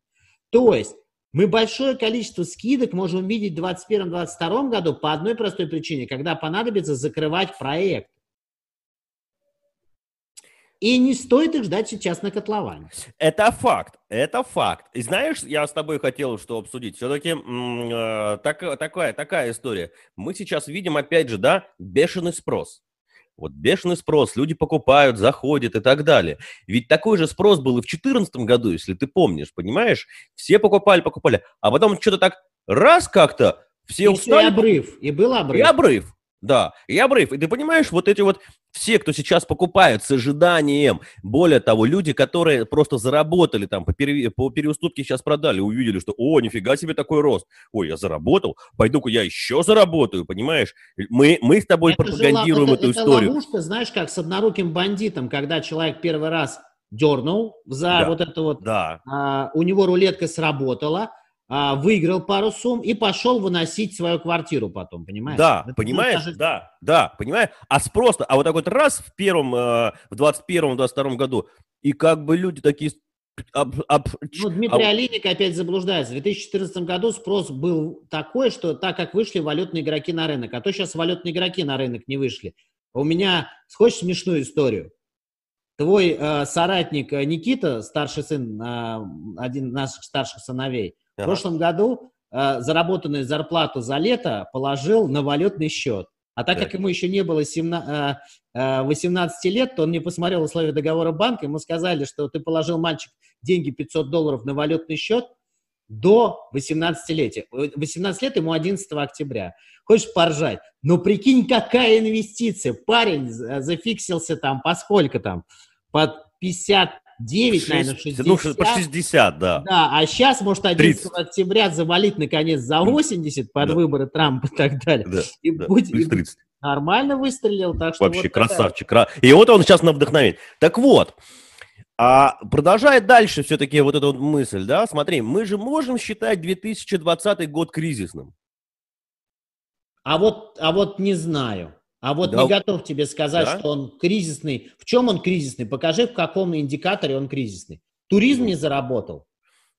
То есть мы большое количество скидок можем увидеть в 2021-2022 году по одной простой причине, когда понадобится закрывать проект. И не стоит их ждать сейчас на котловане. Это факт, это факт. И знаешь, я с тобой хотел что обсудить. Все-таки э, так, такая, такая история. Мы сейчас видим, опять же, да, бешеный спрос. Вот бешеный спрос, люди покупают, заходят и так далее. Ведь такой же спрос был и в 2014 году, если ты помнишь, понимаешь? Все покупали, покупали, а потом что-то так раз как-то все и устали. И обрыв, и был обрыв. И обрыв. Да, и обрыв. И ты понимаешь, вот эти вот все, кто сейчас покупают с ожиданием, более того, люди, которые просто заработали там по, пере, по переуступке сейчас продали, увидели, что, о, нифига себе такой рост. Ой, я заработал, пойду-ка я еще заработаю, понимаешь? Мы, мы с тобой это пропагандируем же, эту это историю. Это ловушка, знаешь, как с одноруким бандитом, когда человек первый раз дернул за да, вот это вот, да. а, у него рулетка сработала, а, выиграл пару сумм и пошел выносить свою квартиру потом, понимаешь? Да, Это понимаешь, даже... да, да, понимаешь? А спрос а вот так вот раз в первом, э, в 21-22 году, и как бы люди такие об, об, ну, Дмитрий об... Алиник опять заблуждается. В 2014 году спрос был такой, что так как вышли валютные игроки на рынок, а то сейчас валютные игроки на рынок не вышли. У меня, хочешь смешную историю? Твой э, соратник э, Никита, старший сын, э, один из наших старших сыновей, в прошлом году э, заработанную зарплату за лето положил на валютный счет. А так, как ему еще не было 17, э, 18 э, лет, то он не посмотрел условия договора банка, ему сказали, что ты положил, мальчик, деньги 500 долларов на валютный счет до 18-летия. 18 лет ему 11 октября. Хочешь поржать? Ну, прикинь, какая инвестиция. Парень зафиксился там, по сколько там? Под 50 9, 6, наверное, 60. Ну, по 60, да. Да, а сейчас, может, 11 30. октября завалить, наконец, за 80 под да. выборы Трампа и так далее. Да, и да. будет, плюс 30. нормально выстрелил, так что... Вообще вот красавчик. Такая... И вот он сейчас на вдохновение. Так вот, а продолжает дальше все-таки вот эта вот мысль, да, смотри, мы же можем считать 2020 год кризисным. А вот, а вот не знаю. А вот да. не готов тебе сказать, да? что он кризисный. В чем он кризисный? Покажи, в каком индикаторе он кризисный. Туризм ну. не заработал.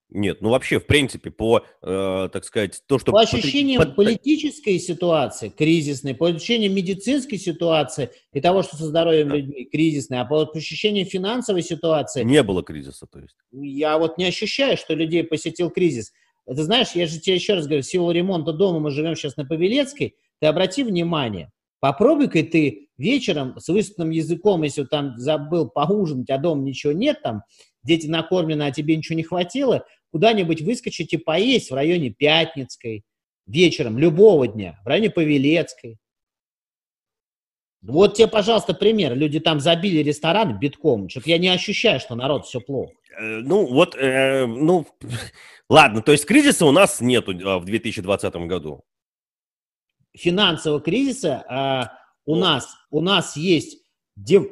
Нет, ну вообще, в принципе, по, э, так сказать, то, что... По ощущениям под... политической ситуации кризисной, по ощущениям медицинской ситуации и того, что со здоровьем да. людьми кризисной, а по ощущениям финансовой ситуации... Не было кризиса, то есть. Я вот не ощущаю, что людей посетил кризис. Ты знаешь, я же тебе еще раз говорю, в силу ремонта дома мы живем сейчас на Павелецкой, ты обрати внимание, Попробуй-ка ты вечером с высунутым языком, если там забыл поужинать, а дома ничего нет, там дети накормлены, а тебе ничего не хватило, куда-нибудь выскочить и поесть в районе Пятницкой, вечером, любого дня, в районе Павелецкой. Вот тебе, пожалуйста, пример. Люди там забили ресторан битком. Что-то я не ощущаю, что народ все плохо. Э, ну, вот, э, ну, ладно, то есть кризиса у нас нету а, в 2020 году финансового кризиса а, у, нас, у нас есть дев,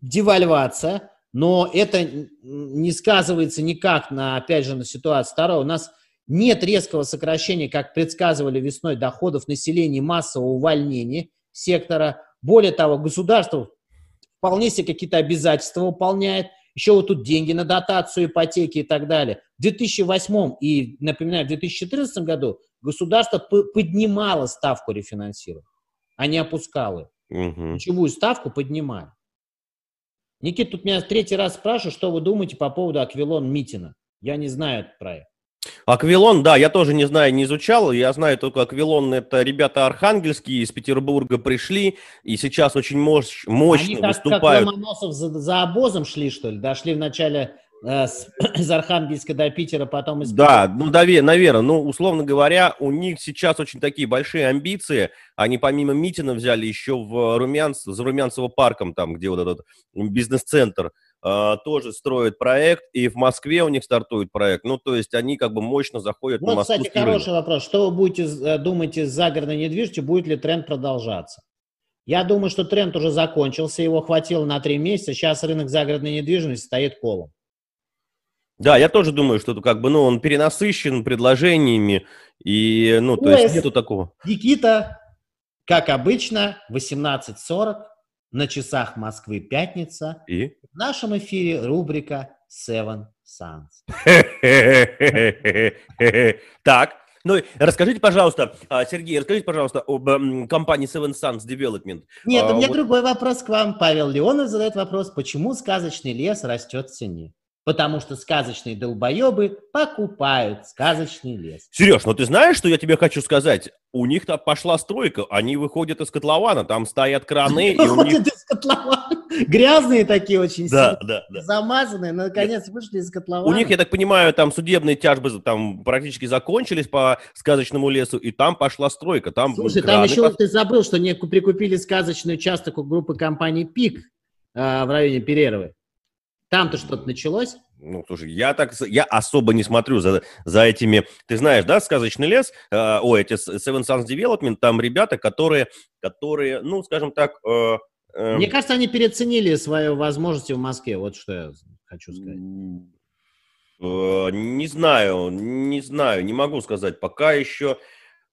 девальвация, но это не сказывается никак на, опять же, на ситуацию. Второе, у нас нет резкого сокращения, как предсказывали весной, доходов населения массового увольнения сектора. Более того, государство вполне себе какие-то обязательства выполняет. Еще вот тут деньги на дотацию, ипотеки и так далее. В 2008 и, напоминаю, в 2014 году государство поднимало ставку рефинансирования, а не опускало. Угу. Ключевую ставку поднимали. Никит, тут меня третий раз спрашивают, что вы думаете по поводу Аквилон Митина. Я не знаю этот проект. Аквилон, да, я тоже не знаю, не изучал. Я знаю только Аквилон, это ребята архангельские из Петербурга пришли, и сейчас очень мощ, мощно Они как, выступают. Они как Ломоносов за, за обозом шли, что ли? Дошли в начале из Архангельска до Питера, потом из Да, ну, наверное. Ну, условно говоря, у них сейчас очень такие большие амбиции. Они помимо Митина взяли еще в Румянц, за Румянцево парком, там, где вот этот бизнес-центр, Uh, тоже строят проект, и в Москве у них стартует проект. Ну, то есть они как бы мощно заходят вот, на Москву. кстати, хороший вопрос. Что вы будете э, думаете с загородной недвижимостью? Будет ли тренд продолжаться? Я думаю, что тренд уже закончился, его хватило на три месяца. Сейчас рынок загородной недвижимости стоит колом. Да, я тоже думаю, что как бы, ну, он перенасыщен предложениями, и, ну, то есть нету такого. Никита, как обычно, 18.40, на часах Москвы пятница. И? В нашем эфире рубрика Seven Suns. Так, ну, расскажите, пожалуйста, а, Сергей, расскажите, пожалуйста, об компании Seven Suns Development. Нет, у а, меня вот... другой вопрос к вам. Павел Леонов задает вопрос, почему сказочный лес растет в цене? Потому что сказочные долбоебы покупают сказочный лес. Сереж, ну ты знаешь, что я тебе хочу сказать? У них там пошла стройка, они выходят из котлована, там стоят краны. Выходят из котлована. Грязные такие очень да, да, да. замазанные, но наконец вышли из котлована. У них, я так понимаю, там судебные тяжбы там практически закончились по сказочному лесу, и там пошла стройка. Там Слушай, там еще пос... ты забыл, что не прикупили сказочный участок у группы компании ПИК э, в районе Переровой. Там-то что-то началось? Ну, слушай, я так, я особо не смотрю за, за этими, ты знаешь, да, сказочный лес, э, ой, эти Seven Suns Development, там ребята, которые, которые, ну, скажем так... Э, э, Мне кажется, они переоценили свои возможности в Москве, вот что я хочу сказать. Э, не знаю, не знаю, не могу сказать, пока еще...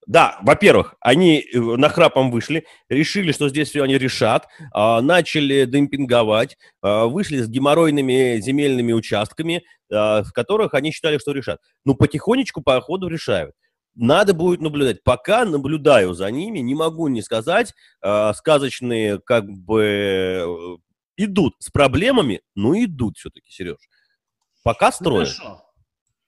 Да, во-первых, они э, на храпом вышли, решили, что здесь все они решат, а, начали демпинговать, а, вышли с геморройными земельными участками, а, в которых они считали, что решат. Ну, потихонечку по ходу решают. Надо будет наблюдать. Пока наблюдаю за ними, не могу не сказать, сказочные как бы э, идут с проблемами, но идут все-таки, Сереж. Пока строят. Хорошо.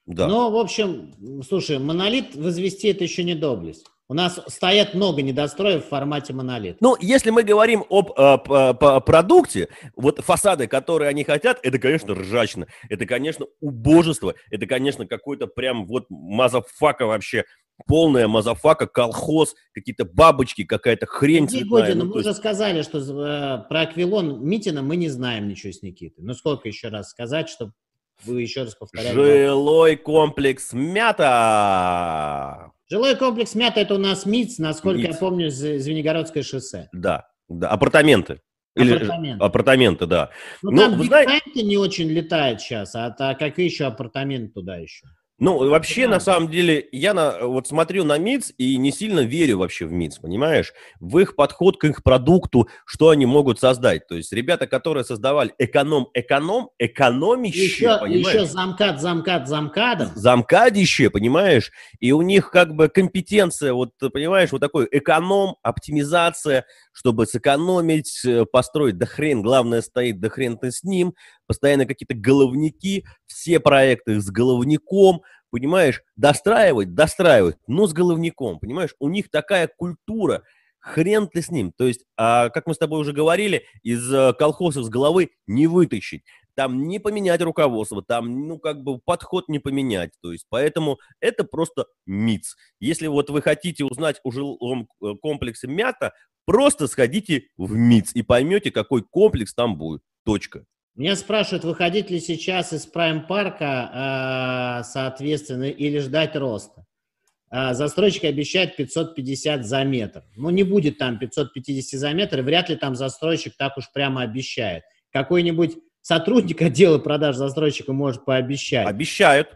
Да. Ну, в общем, слушай, монолит возвести это еще не доблесть. У нас стоят много недостроев в формате монолит. Ну, если мы говорим об э, по, продукте, вот фасады, которые они хотят, это, конечно, ржачно, это, конечно, убожество, это, конечно, какой-то прям вот motherfucka вообще, полная motherfucka, колхоз, какие-то бабочки, какая-то хрень Годин, ну, мы есть... уже сказали, что э, про Аквилон Митино мы не знаем ничего с Никитой. Ну, сколько еще раз сказать, чтобы вы еще раз повторяли. Жилой комплекс Мята. Жилой комплекс Мята это у нас МИЦ, насколько МИЦ. я помню, Звенигородское шоссе. Да, да, апартаменты. Или апартаменты. апартаменты, да. Ну, ну там знаете... не очень летает сейчас, а, а какие еще апартаменты туда еще? Ну, вообще, на самом деле, я на, вот смотрю на МИЦ и не сильно верю вообще в МИЦ, понимаешь? В их подход к их продукту, что они могут создать. То есть ребята, которые создавали эконом-эконом, экономище, еще, понимаешь? Еще замкад, замкад, замкадом. Замкадище, понимаешь? И у них как бы компетенция, вот, понимаешь, вот такой эконом, оптимизация, чтобы сэкономить, э, построить, да хрен, главное стоит, да хрен ты с ним, постоянно какие-то головники, все проекты с головником, понимаешь, достраивать, достраивать, но с головником, понимаешь, у них такая культура, хрен ты с ним. То есть, а, как мы с тобой уже говорили, из а, колхоза с головы не вытащить. Там не поменять руководство, там, ну, как бы подход не поменять. То есть, поэтому это просто МИЦ. Если вот вы хотите узнать о жилом э, комплексе Мята, просто сходите в МИЦ и поймете, какой комплекс там будет. Точка. Меня спрашивают, выходить ли сейчас из прайм-парка, а, соответственно, или ждать роста. А, застройщик обещает 550 за метр. Ну, не будет там 550 за метр, и вряд ли там застройщик так уж прямо обещает. Какой-нибудь сотрудник отдела продаж застройщика может пообещать. Обещают.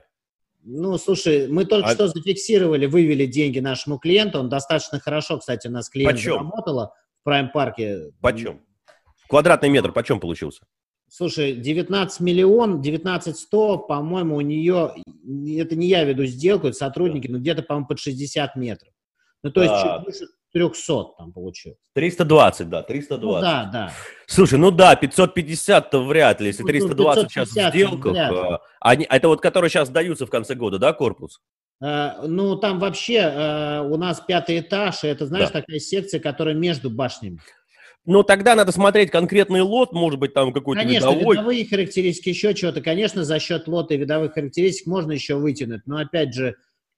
Ну, слушай, мы только а... что зафиксировали, вывели деньги нашему клиенту. Он достаточно хорошо, кстати, у нас клиент почем? в прайм-парке. Почем? Квадратный метр почем получился? Слушай, 19 миллион, 19 100, по-моему, у нее, это не я веду сделку, это сотрудники, но где-то, по-моему, под 60 метров. Ну, то есть а... чуть выше 300 там получилось. 320, да, 320. Ну, да, да. Слушай, ну да, 500-50-то вряд ли, если 320 ну, сейчас в сделках. А, они, это вот которые сейчас даются в конце года, да, корпус? Uh, ну, там вообще uh, у нас пятый этаж, и это, знаешь, да. такая секция, которая между башнями. Ну, тогда надо смотреть конкретный лот, может быть, там какой-то Конечно, видовой. видовые характеристики, еще что-то. Конечно, за счет лота и видовых характеристик можно еще вытянуть, но опять же,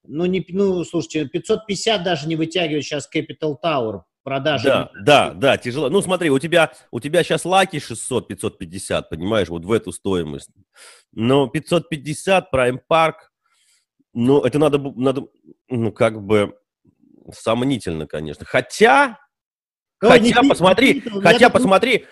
ну, не, ну, слушайте, 550 даже не вытягивает сейчас Capital Tower продажи. Да, да, да, тяжело. Ну, смотри, у тебя, у тебя сейчас лаки 600, 550, понимаешь, вот в эту стоимость. Но 550 Prime Park, ну, это надо, надо, ну, как бы сомнительно, конечно. Хотя, хотя, посмотри, хотя, посмотри,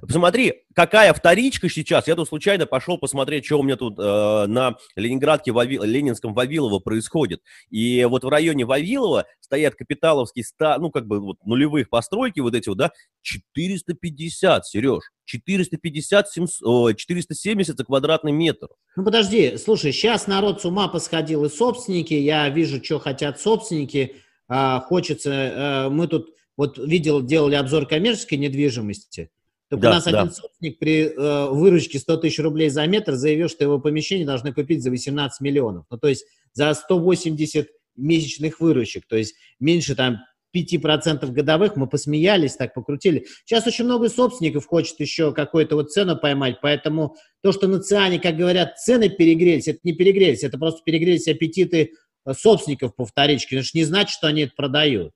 Посмотри, какая вторичка сейчас. Я тут случайно пошел посмотреть, что у меня тут э, на Ленинградке, Вави... Ленинском Вавилово происходит. И вот в районе Вавилова стоят капиталовские, ста... ну, как бы вот нулевых постройки, вот эти вот, да, 450, Сереж. 450, 700, 470 за квадратный метр. Ну, подожди, слушай, сейчас народ с ума посходил и собственники, я вижу, что хотят собственники, а, хочется, а, мы тут, вот видел, делали обзор коммерческой недвижимости, так да, у нас да. один собственник при э, выручке 100 тысяч рублей за метр заявил, что его помещение должны купить за 18 миллионов. Ну, то есть за 180 месячных выручек, то есть меньше там 5% годовых, мы посмеялись, так покрутили. Сейчас очень много собственников хочет еще какую-то вот цену поймать, поэтому то, что на Циане, как говорят, цены перегрелись, это не перегрелись, это просто перегрелись аппетиты э, собственников по вторичке, это же не значит, что они это продают.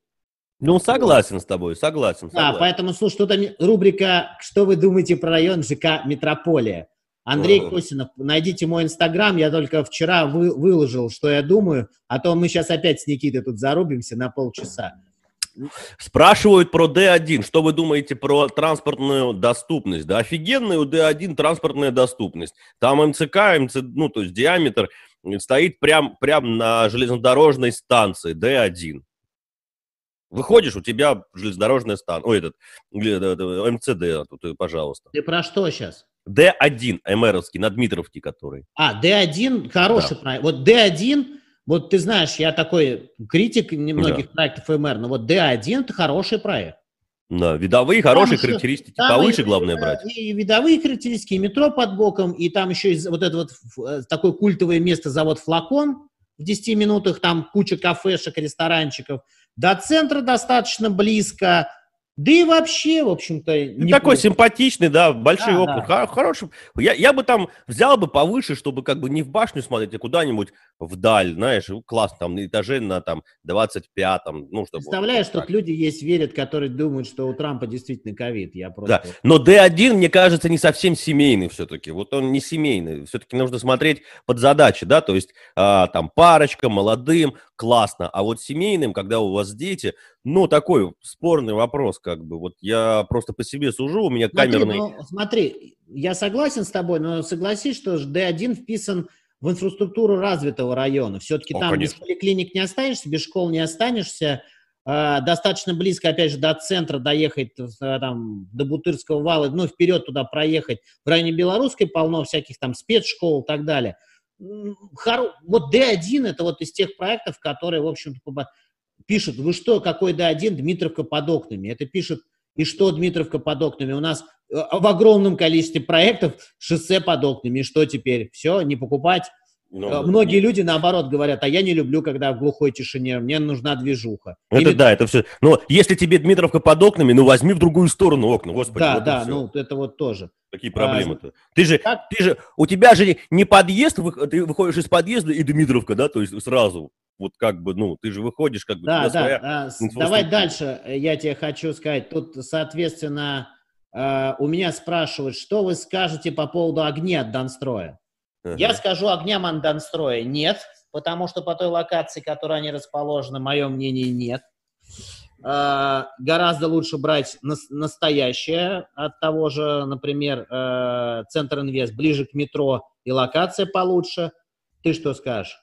Ну, согласен с тобой, согласен. Да, поэтому, слушай, тут рубрика «Что вы думаете про район ЖК Метрополия?» Андрей uh Косинов, найдите мой инстаграм, я только вчера вы, выложил, что я думаю, а то мы сейчас опять с Никитой тут зарубимся на полчаса. Спрашивают про D1. Что вы думаете про транспортную доступность? Да, офигенная у D1 транспортная доступность. Там МЦК, МЦ, ну, то есть диаметр стоит прям, прям на железнодорожной станции D1. Выходишь, у тебя железнодорожная станция, ой, этот, МЦД, тут, пожалуйста. Ты про что сейчас? Д1, МРовский, на Дмитровке который. А, Д1, хороший да. проект. Вот Д1, вот ты знаешь, я такой критик немногих да. проектов МР, но вот Д1 это хороший проект. Да, видовые хорошие там характеристики, там повыше и, главное брать. И видовые характеристики, и метро под боком, и там еще вот это вот э, такое культовое место завод «Флакон», в 10 минутах там куча кафешек, ресторанчиков – до центра достаточно близко, да и вообще, в общем-то... Не такой просто. симпатичный, да, большие да, окна, да. хороший. Я, я бы там взял бы повыше, чтобы как бы не в башню смотреть, а куда-нибудь вдаль, знаешь, классно, там на этаже на там 25-м, ну, чтобы... Представляешь, вот, тут люди есть, верят, которые думают, что у Трампа действительно ковид, я просто... Да, но D1, мне кажется, не совсем семейный все-таки, вот он не семейный, все-таки нужно смотреть под задачи, да, то есть а, там парочка, молодым, классно, а вот семейным, когда у вас дети, ну, такой спорный вопрос, как бы. Вот я просто по себе сужу, у меня смотри, камерный... Ну, смотри, я согласен с тобой, но согласись, что D1 вписан в инфраструктуру развитого района. Все-таки О, там конечно. без поликлиник не останешься, без школ не останешься. Э, достаточно близко, опять же, до центра доехать, э, там, до Бутырского вала, ну, вперед туда проехать. В районе Белорусской полно всяких там спецшкол и так далее. Хор... Вот D1 это вот из тех проектов, которые, в общем-то, пишут, вы что, какой D1, Дмитровка под окнами. Это пишет, и что Дмитровка под окнами? У нас э, в огромном количестве проектов шоссе под окнами. И что теперь? Все, не покупать? Ну, э, Многие нет. люди наоборот говорят, а я не люблю, когда в глухой тишине, мне нужна движуха. Это Или... да, это все. Но если тебе Дмитровка под окнами, ну возьми в другую сторону окна, господи. Да, вот да, ну это вот тоже. Какие проблемы-то? А, ты же, как... ты же, у тебя же не подъезд, ты выходишь из подъезда и Дмитровка, да, то есть сразу вот как бы, ну, ты же выходишь как бы... Да, да, а, давай дальше, э, я тебе хочу сказать. Тут, соответственно, э, у меня спрашивают, что вы скажете по поводу огня от Донстроя? Я скажу, огням от Донстроя нет, потому что по той локации, которой они расположены, мое мнение, нет. Uh, гораздо лучше брать на- настоящее от того же, например, uh, Центр Инвест, ближе к метро и локация получше. Ты что скажешь?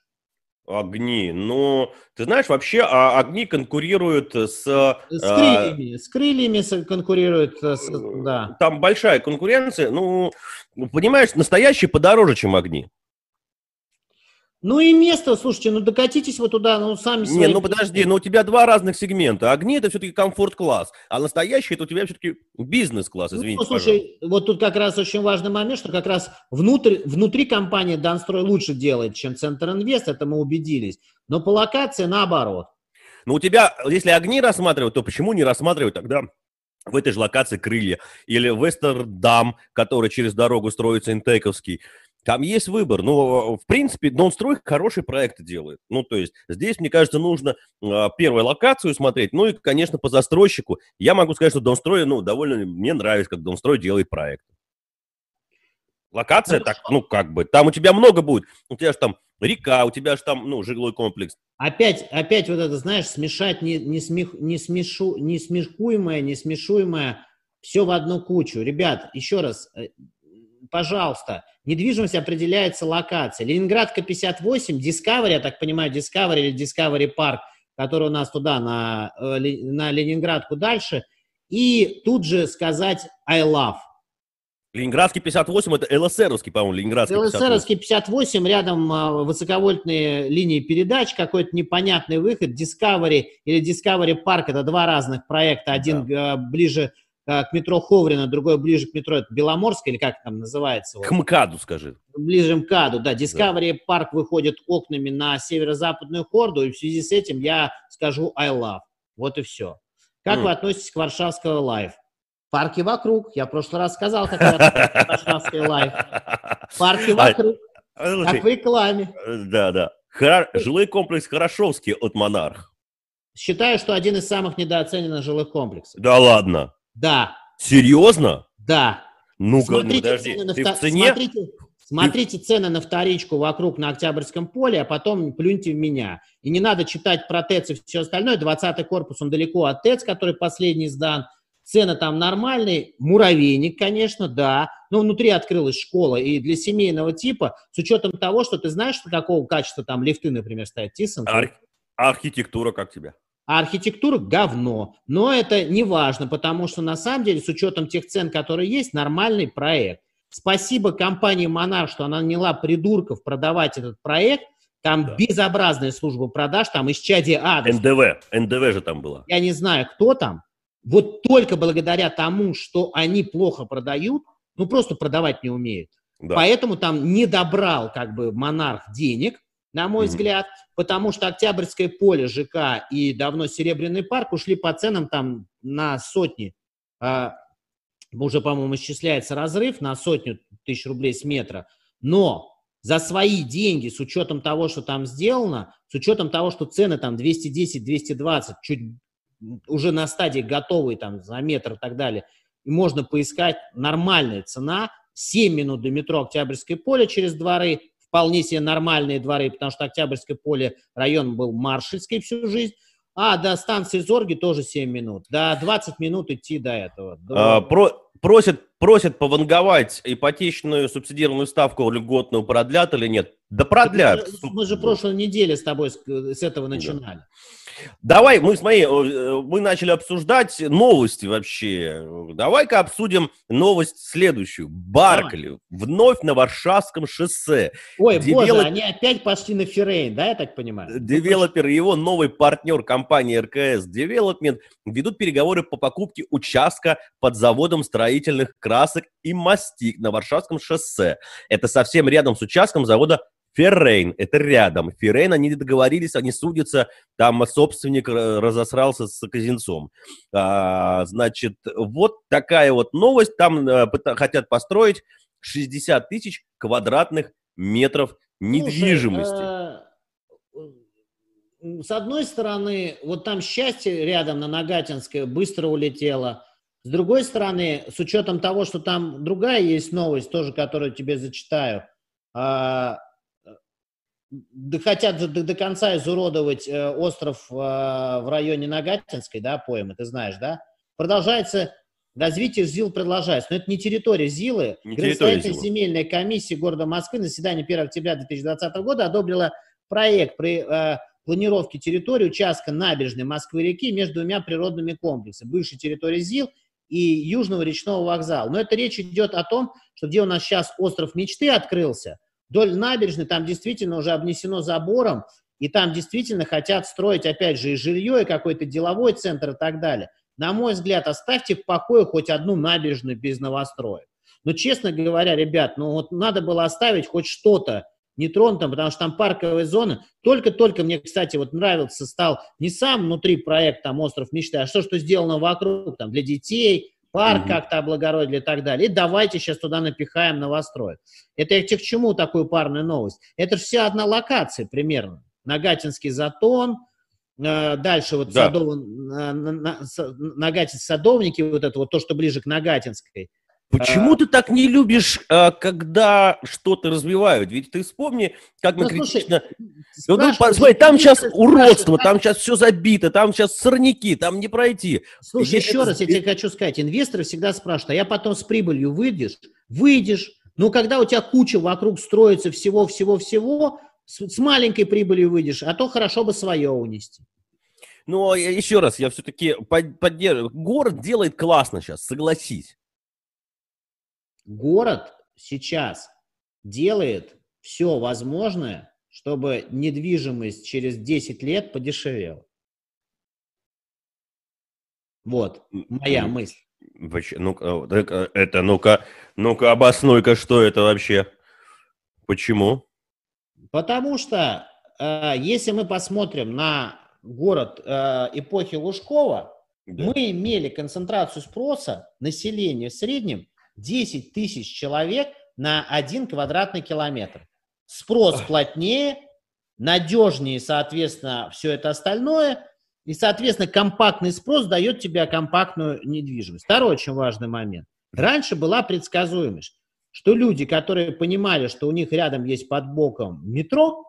Огни. Ну, ты знаешь, вообще а, огни конкурируют с... С крыльями. А, с крыльями конкурируют, с, да. Там большая конкуренция. Ну, понимаешь, настоящие подороже, чем огни. Ну и место, слушайте, ну докатитесь вы туда, ну сами свои... Не, ну подожди, ну у тебя два разных сегмента. Огни это все-таки комфорт-класс, а настоящий это у тебя все-таки бизнес-класс, ну, извините, ну, слушай, пожалуйста. вот тут как раз очень важный момент, что как раз внутрь, внутри компании Данстрой лучше делает, чем Центр Инвест, это мы убедились. Но по локации наоборот. Ну у тебя, если огни рассматривать, то почему не рассматривать тогда в этой же локации крылья. Или Вестердам, который через дорогу строится интековский. Там есть выбор. Ну, в принципе, Донстрой хорошие проекты делает. Ну, то есть здесь, мне кажется, нужно э, первую локацию смотреть. Ну и, конечно, по застройщику. Я могу сказать, что Донстрой, ну, довольно мне нравится, как Донстрой делает проект. Локация, так, ну, как бы, там у тебя много будет. У тебя же там река, у тебя же там, ну, жилой комплекс. Опять, опять вот это, знаешь, смешать не, не, смех, не, смешу, не смешкуемое, не смешуемое, все в одну кучу. Ребят, еще раз, э, пожалуйста, недвижимость определяется локацией. Ленинградка 58, Discovery, я так понимаю, Discovery или Discovery Park, который у нас туда, на, э, на Ленинградку дальше, и тут же сказать I love. Ленинградский 58, это ЛСРовский, по-моему, Ленинградский 58. ЛСРовский 58, рядом а, высоковольтные линии передач, какой-то непонятный выход. Discovery или Discovery Park, это два разных проекта. Один да. а, ближе к метро Ховрина, другой ближе к метро это Беломорск, или как там называется? К МКАДу, скажи. Ближе к МКАДу, да. Discovery да. Park выходит окнами на северо-западную Хорду, и в связи с этим я скажу I love. Вот и все. Как mm. вы относитесь к Варшавского Life? Парки вокруг. Я в прошлый раз сказал, как Варшавский Life. Парки а, вокруг. Как в рекламе. Да, да. Хор... Жилой комплекс Хорошёвский от Монарх. Считаю, что один из самых недооцененных жилых комплексов. Да ладно? Да. Серьезно? Да. Ну-ка, ну подожди, ты в цене? Смотрите, смотрите цены на вторичку вокруг на Октябрьском поле, а потом плюньте в меня. И не надо читать про ТЭЦ и все остальное. 20-й корпус, он далеко от ТЭЦ, который последний сдан цены там нормальные, муравейник, конечно, да, но внутри открылась школа, и для семейного типа, с учетом того, что ты знаешь, какого качества там лифты, например, стоят, Тисон. Ар- архитектура как тебе? А архитектура говно. Но это не важно, потому что на самом деле, с учетом тех цен, которые есть, нормальный проект. Спасибо компании Монарх, что она наняла придурков продавать этот проект. Там да. безобразная служба продаж, там из чади адрес. НДВ, НДВ же там было. Я не знаю, кто там, вот только благодаря тому, что они плохо продают, ну просто продавать не умеют. Да. Поэтому там не добрал как бы монарх денег, на мой mm взгляд, потому что Октябрьское поле ЖК и давно Серебряный парк ушли по ценам там на сотни, а, уже, по-моему, исчисляется разрыв на сотню тысяч рублей с метра, но за свои деньги, с учетом того, что там сделано, с учетом того, что цены там 210-220, чуть уже на стадии готовый там за метр и так далее, и можно поискать нормальная цена, 7 минут до метро Октябрьское поле через дворы, вполне себе нормальные дворы, потому что Октябрьское поле район был маршальский всю жизнь, а до станции Зорги тоже 7 минут, до 20 минут идти до этого. До... А, про, просят, просят пованговать ипотечную субсидированную ставку льготную продлят или нет? Да продлят. Мы, мы же прошлой неделе с тобой с, с этого начинали. Да. Давай, мы, смотри, э, мы начали обсуждать новости вообще. Давай-ка обсудим новость следующую. Баркли Давай. вновь на Варшавском шоссе. Ой, Девелоп... боже, они опять пошли на Феррейн, да, я так понимаю? Ну, девелопер и его новый партнер компании РКС Development ведут переговоры по покупке участка под заводом строительных красок и мастик на Варшавском шоссе. Это совсем рядом с участком завода Феррейн, это рядом. Феррейн, они договорились, они судятся, там собственник разосрался с Казинцом. А, значит, вот такая вот новость. Там а, хотят построить 60 тысяч квадратных метров недвижимости. Слушай, э, с одной стороны, вот там счастье рядом на Нагатинской быстро улетело. С другой стороны, с учетом того, что там другая есть новость, тоже, которую тебе зачитаю, да хотят до, до конца изуродовать э, остров э, в районе Нагатинской, да, поэмы, ты знаешь, да? Продолжается, развитие ЗИЛ продолжается, но это не территория ЗИЛы. Не территория земельная комиссия города Москвы на заседании 1 октября 2020 года одобрила проект при э, планировке территории участка набережной Москвы-реки между двумя природными комплексами, бывшей территории ЗИЛ и Южного речного вокзала. Но это речь идет о том, что где у нас сейчас остров мечты открылся – Вдоль набережной там действительно уже обнесено забором, и там действительно хотят строить, опять же, и жилье, и какой-то деловой центр и так далее. На мой взгляд, оставьте в покое хоть одну набережную без новостроек. Но, честно говоря, ребят, ну вот надо было оставить хоть что-то нетронутым, потому что там парковая зона. Только-только мне, кстати, вот нравился, стал не сам внутри проект там «Остров мечты», а что, что сделано вокруг, там, для детей, парк mm как-то облагородили и так далее. И давайте сейчас туда напихаем новострой. Это я к чему такую парную новость? Это же вся одна локация примерно. Нагатинский затон, э, дальше вот да. Садов, Нагатинские садовники, вот это вот то, что ближе к Нагатинской. Почему а... ты так не любишь, а, когда что-то развивают? Ведь ты вспомни, как мы ну, критично... Слушай, ну, смотри, там сейчас уродство, там сейчас все забито, там сейчас сорняки, там не пройти. Слушай, Если еще это... раз я тебе хочу сказать, инвесторы всегда спрашивают, а я потом с прибылью выйдешь? Выйдешь. Но когда у тебя куча вокруг строится всего-всего-всего, с, с маленькой прибылью выйдешь, а то хорошо бы свое унести. Ну, еще раз, я все-таки поддерживаю. Город делает классно сейчас, согласись город сейчас делает все возможное, чтобы недвижимость через 10 лет подешевела. Вот моя мысль. Ну, это, ну-ка, ну-ка, обоснуй-ка, что это вообще? Почему? Потому что, э, если мы посмотрим на город э, эпохи Лужкова, да. мы имели концентрацию спроса населения в среднем 10 тысяч человек на один квадратный километр. Спрос плотнее, надежнее, соответственно, все это остальное. И, соответственно, компактный спрос дает тебе компактную недвижимость. Второй очень важный момент. Раньше была предсказуемость, что люди, которые понимали, что у них рядом есть под боком метро,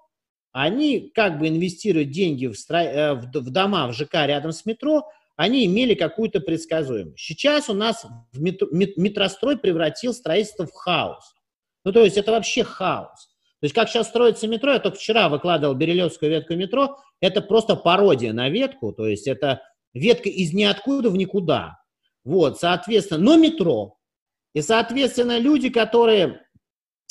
они как бы инвестируют деньги в, стро... Э, в дома, в ЖК рядом с метро, они имели какую-то предсказуемость. Сейчас у нас в метро, метрострой превратил строительство в хаос. Ну, то есть это вообще хаос. То есть как сейчас строится метро, я только вчера выкладывал Берилевскую ветку метро, это просто пародия на ветку, то есть это ветка из ниоткуда в никуда. Вот, соответственно, но метро. И, соответственно, люди, которые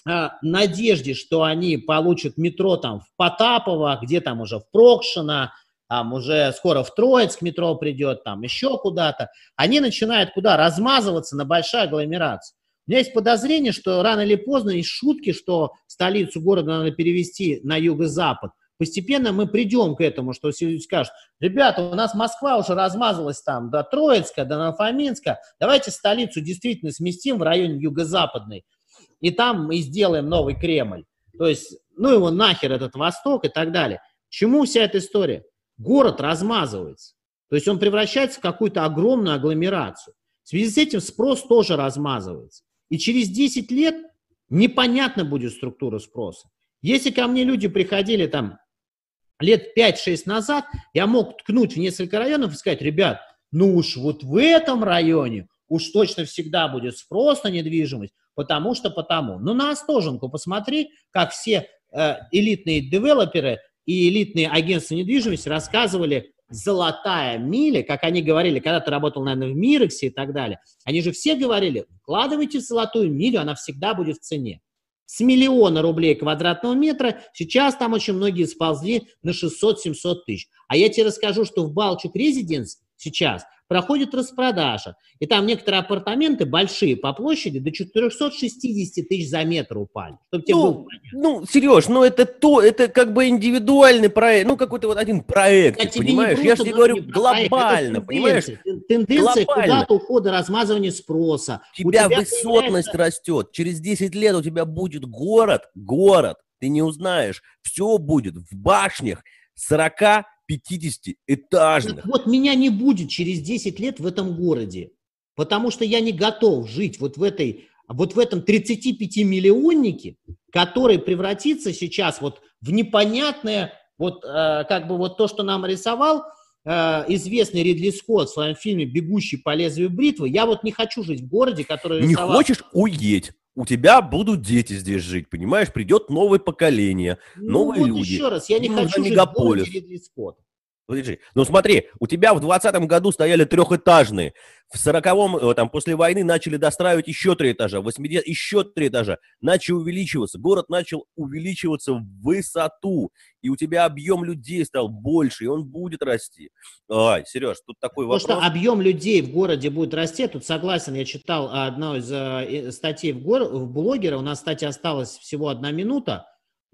а, надежде, что они получат метро там в Потапово, где там уже в Прокшино, там уже скоро в Троицк метро придет, там еще куда-то, они начинают куда? Размазываться на большая агломерация. У меня есть подозрение, что рано или поздно из шутки, что столицу города надо перевести на юго-запад, постепенно мы придем к этому, что люди скажут, ребята, у нас Москва уже размазалась там до Троицка, до Новофоминска, давайте столицу действительно сместим в район юго-западный, и там мы сделаем новый Кремль. То есть, ну его нахер этот Восток и так далее. Чему вся эта история? Город размазывается. То есть он превращается в какую-то огромную агломерацию. В связи с этим спрос тоже размазывается. И через 10 лет непонятна будет структура спроса. Если ко мне люди приходили там лет 5-6 назад, я мог ткнуть в несколько районов и сказать, ребят, ну уж вот в этом районе уж точно всегда будет спрос на недвижимость, потому что потому. Но на Остоженку посмотри, как все э, элитные девелоперы и элитные агентства недвижимости рассказывали золотая миля, как они говорили, когда ты работал, наверное, в Мирексе и так далее, они же все говорили, вкладывайте золотую милю, она всегда будет в цене. С миллиона рублей квадратного метра сейчас там очень многие сползли на 600-700 тысяч. А я тебе расскажу, что в Балчук Резиденс сейчас проходит распродажа. И там некоторые апартаменты большие по площади до 460 тысяч за метр упали. Чтобы тебе ну, было ну, Сереж, ну это то, это как бы индивидуальный проект, ну какой-то вот один проект, я понимаешь? Я же тебе говорю глобально, понимаешь? Тенденция куда-то ухода, размазывания спроса. У тебя, у тебя высотность появляется... растет. Через 10 лет у тебя будет город, город, ты не узнаешь. Все будет в башнях 40 50-этажных. Вот меня не будет через 10 лет в этом городе, потому что я не готов жить вот в этой вот в этом 35-миллионнике, который превратится сейчас вот в непонятное, вот э, как бы вот то, что нам рисовал э, известный Ридли Скотт в своем фильме «Бегущий по лезвию бритвы», я вот не хочу жить в городе, который рисовал... Не хочешь – уедь у тебя будут дети здесь жить, понимаешь? Придет новое поколение, ну, новые вот люди. еще раз, я не хочу жить в городе Ридли Скотт. Подожди. Ну смотри, у тебя в 20 году стояли трехэтажные. В 40-м, э, там, после войны начали достраивать еще три этажа. В 80 еще три этажа. Начал увеличиваться. Город начал увеличиваться в высоту. И у тебя объем людей стал больше, и он будет расти. Ай, Сереж, тут такой вопрос. Потому что объем людей в городе будет расти. Тут согласен, я читал одну из э, статей в, гор... в блогера. У нас, кстати, осталась всего одна минута.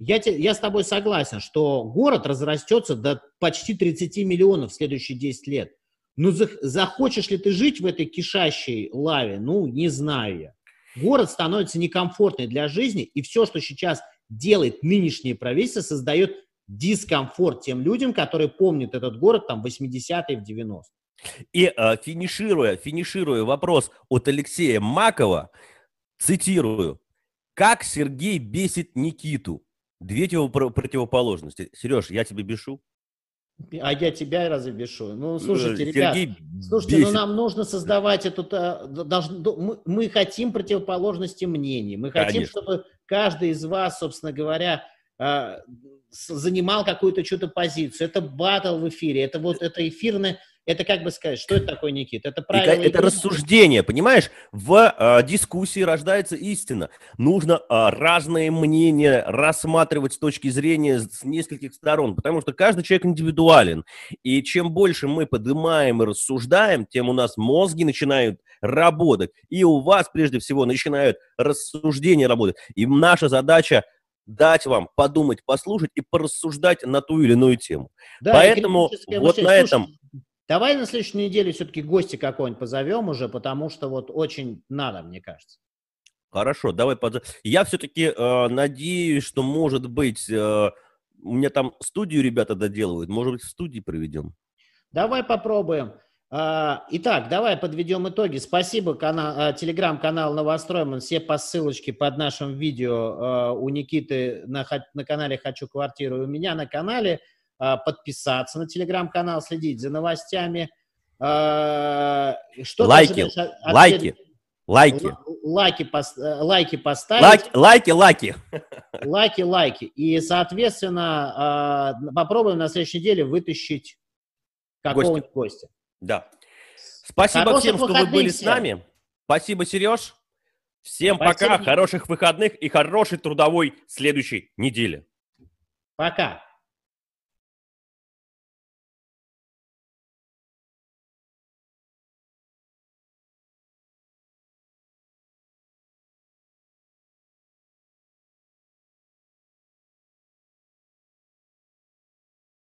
Я, те, я с тобой согласен, что город разрастется до почти 30 миллионов в следующие 10 лет. Ну, за, захочешь ли ты жить в этой кишащей лаве? Ну, не знаю я. Город становится некомфортный для жизни, и все, что сейчас делает нынешнее правительство, создает дискомфорт тем людям, которые помнят этот город там 80-е, в 90-е. И э, финишируя, финишируя вопрос от Алексея Макова, цитирую, «Как Сергей бесит Никиту?» Две противоположности. Сереж, я тебе бешу? А я тебя разве бешу? Ну, слушайте, ребят, Сергей слушайте, ну нам нужно создавать эту... Э, Должно, мы, мы хотим противоположности мнений. Мы хотим, Конечно. чтобы каждый из вас, собственно говоря, э, занимал какую-то что-то позицию. Это батл в эфире, это вот это эфирное это как бы сказать, что это такое, Никит? Это правило. Это, это рассуждение, понимаешь? В э, дискуссии рождается истина. Нужно э, разные мнения рассматривать с точки зрения с нескольких сторон, потому что каждый человек индивидуален. И чем больше мы поднимаем и рассуждаем, тем у нас мозги начинают работать. И у вас, прежде всего, начинают рассуждения работать. И наша задача дать вам подумать, послушать и порассуждать на ту или иную тему. Да, Поэтому вот на этом... Давай на следующей неделе все-таки гости какой-нибудь позовем уже, потому что вот очень надо, мне кажется. Хорошо, давай под... Я все-таки э, надеюсь, что, может быть, э, у меня там студию ребята доделывают. Может быть, в студии проведем? Давай попробуем. А, итак, давай подведем итоги. Спасибо, канал, телеграм-канал Новостройман. Все по ссылочке под нашим видео э, у Никиты на, на канале «Хочу квартиру» и у меня на канале – подписаться на телеграм-канал, следить за новостями. А, что лайки, от, лайки, лайки. Лайки, пос, э, лайки поставить. Лайки, лайки, лайки. Лайки, лайки. И, соответственно, а, попробуем на следующей неделе вытащить какого-нибудь гостя. Да. Спасибо Хороших всем, что вы были всем. с нами. Спасибо, Сереж. Всем Спасибо. пока, хороших выходных и хорошей трудовой следующей недели. Пока.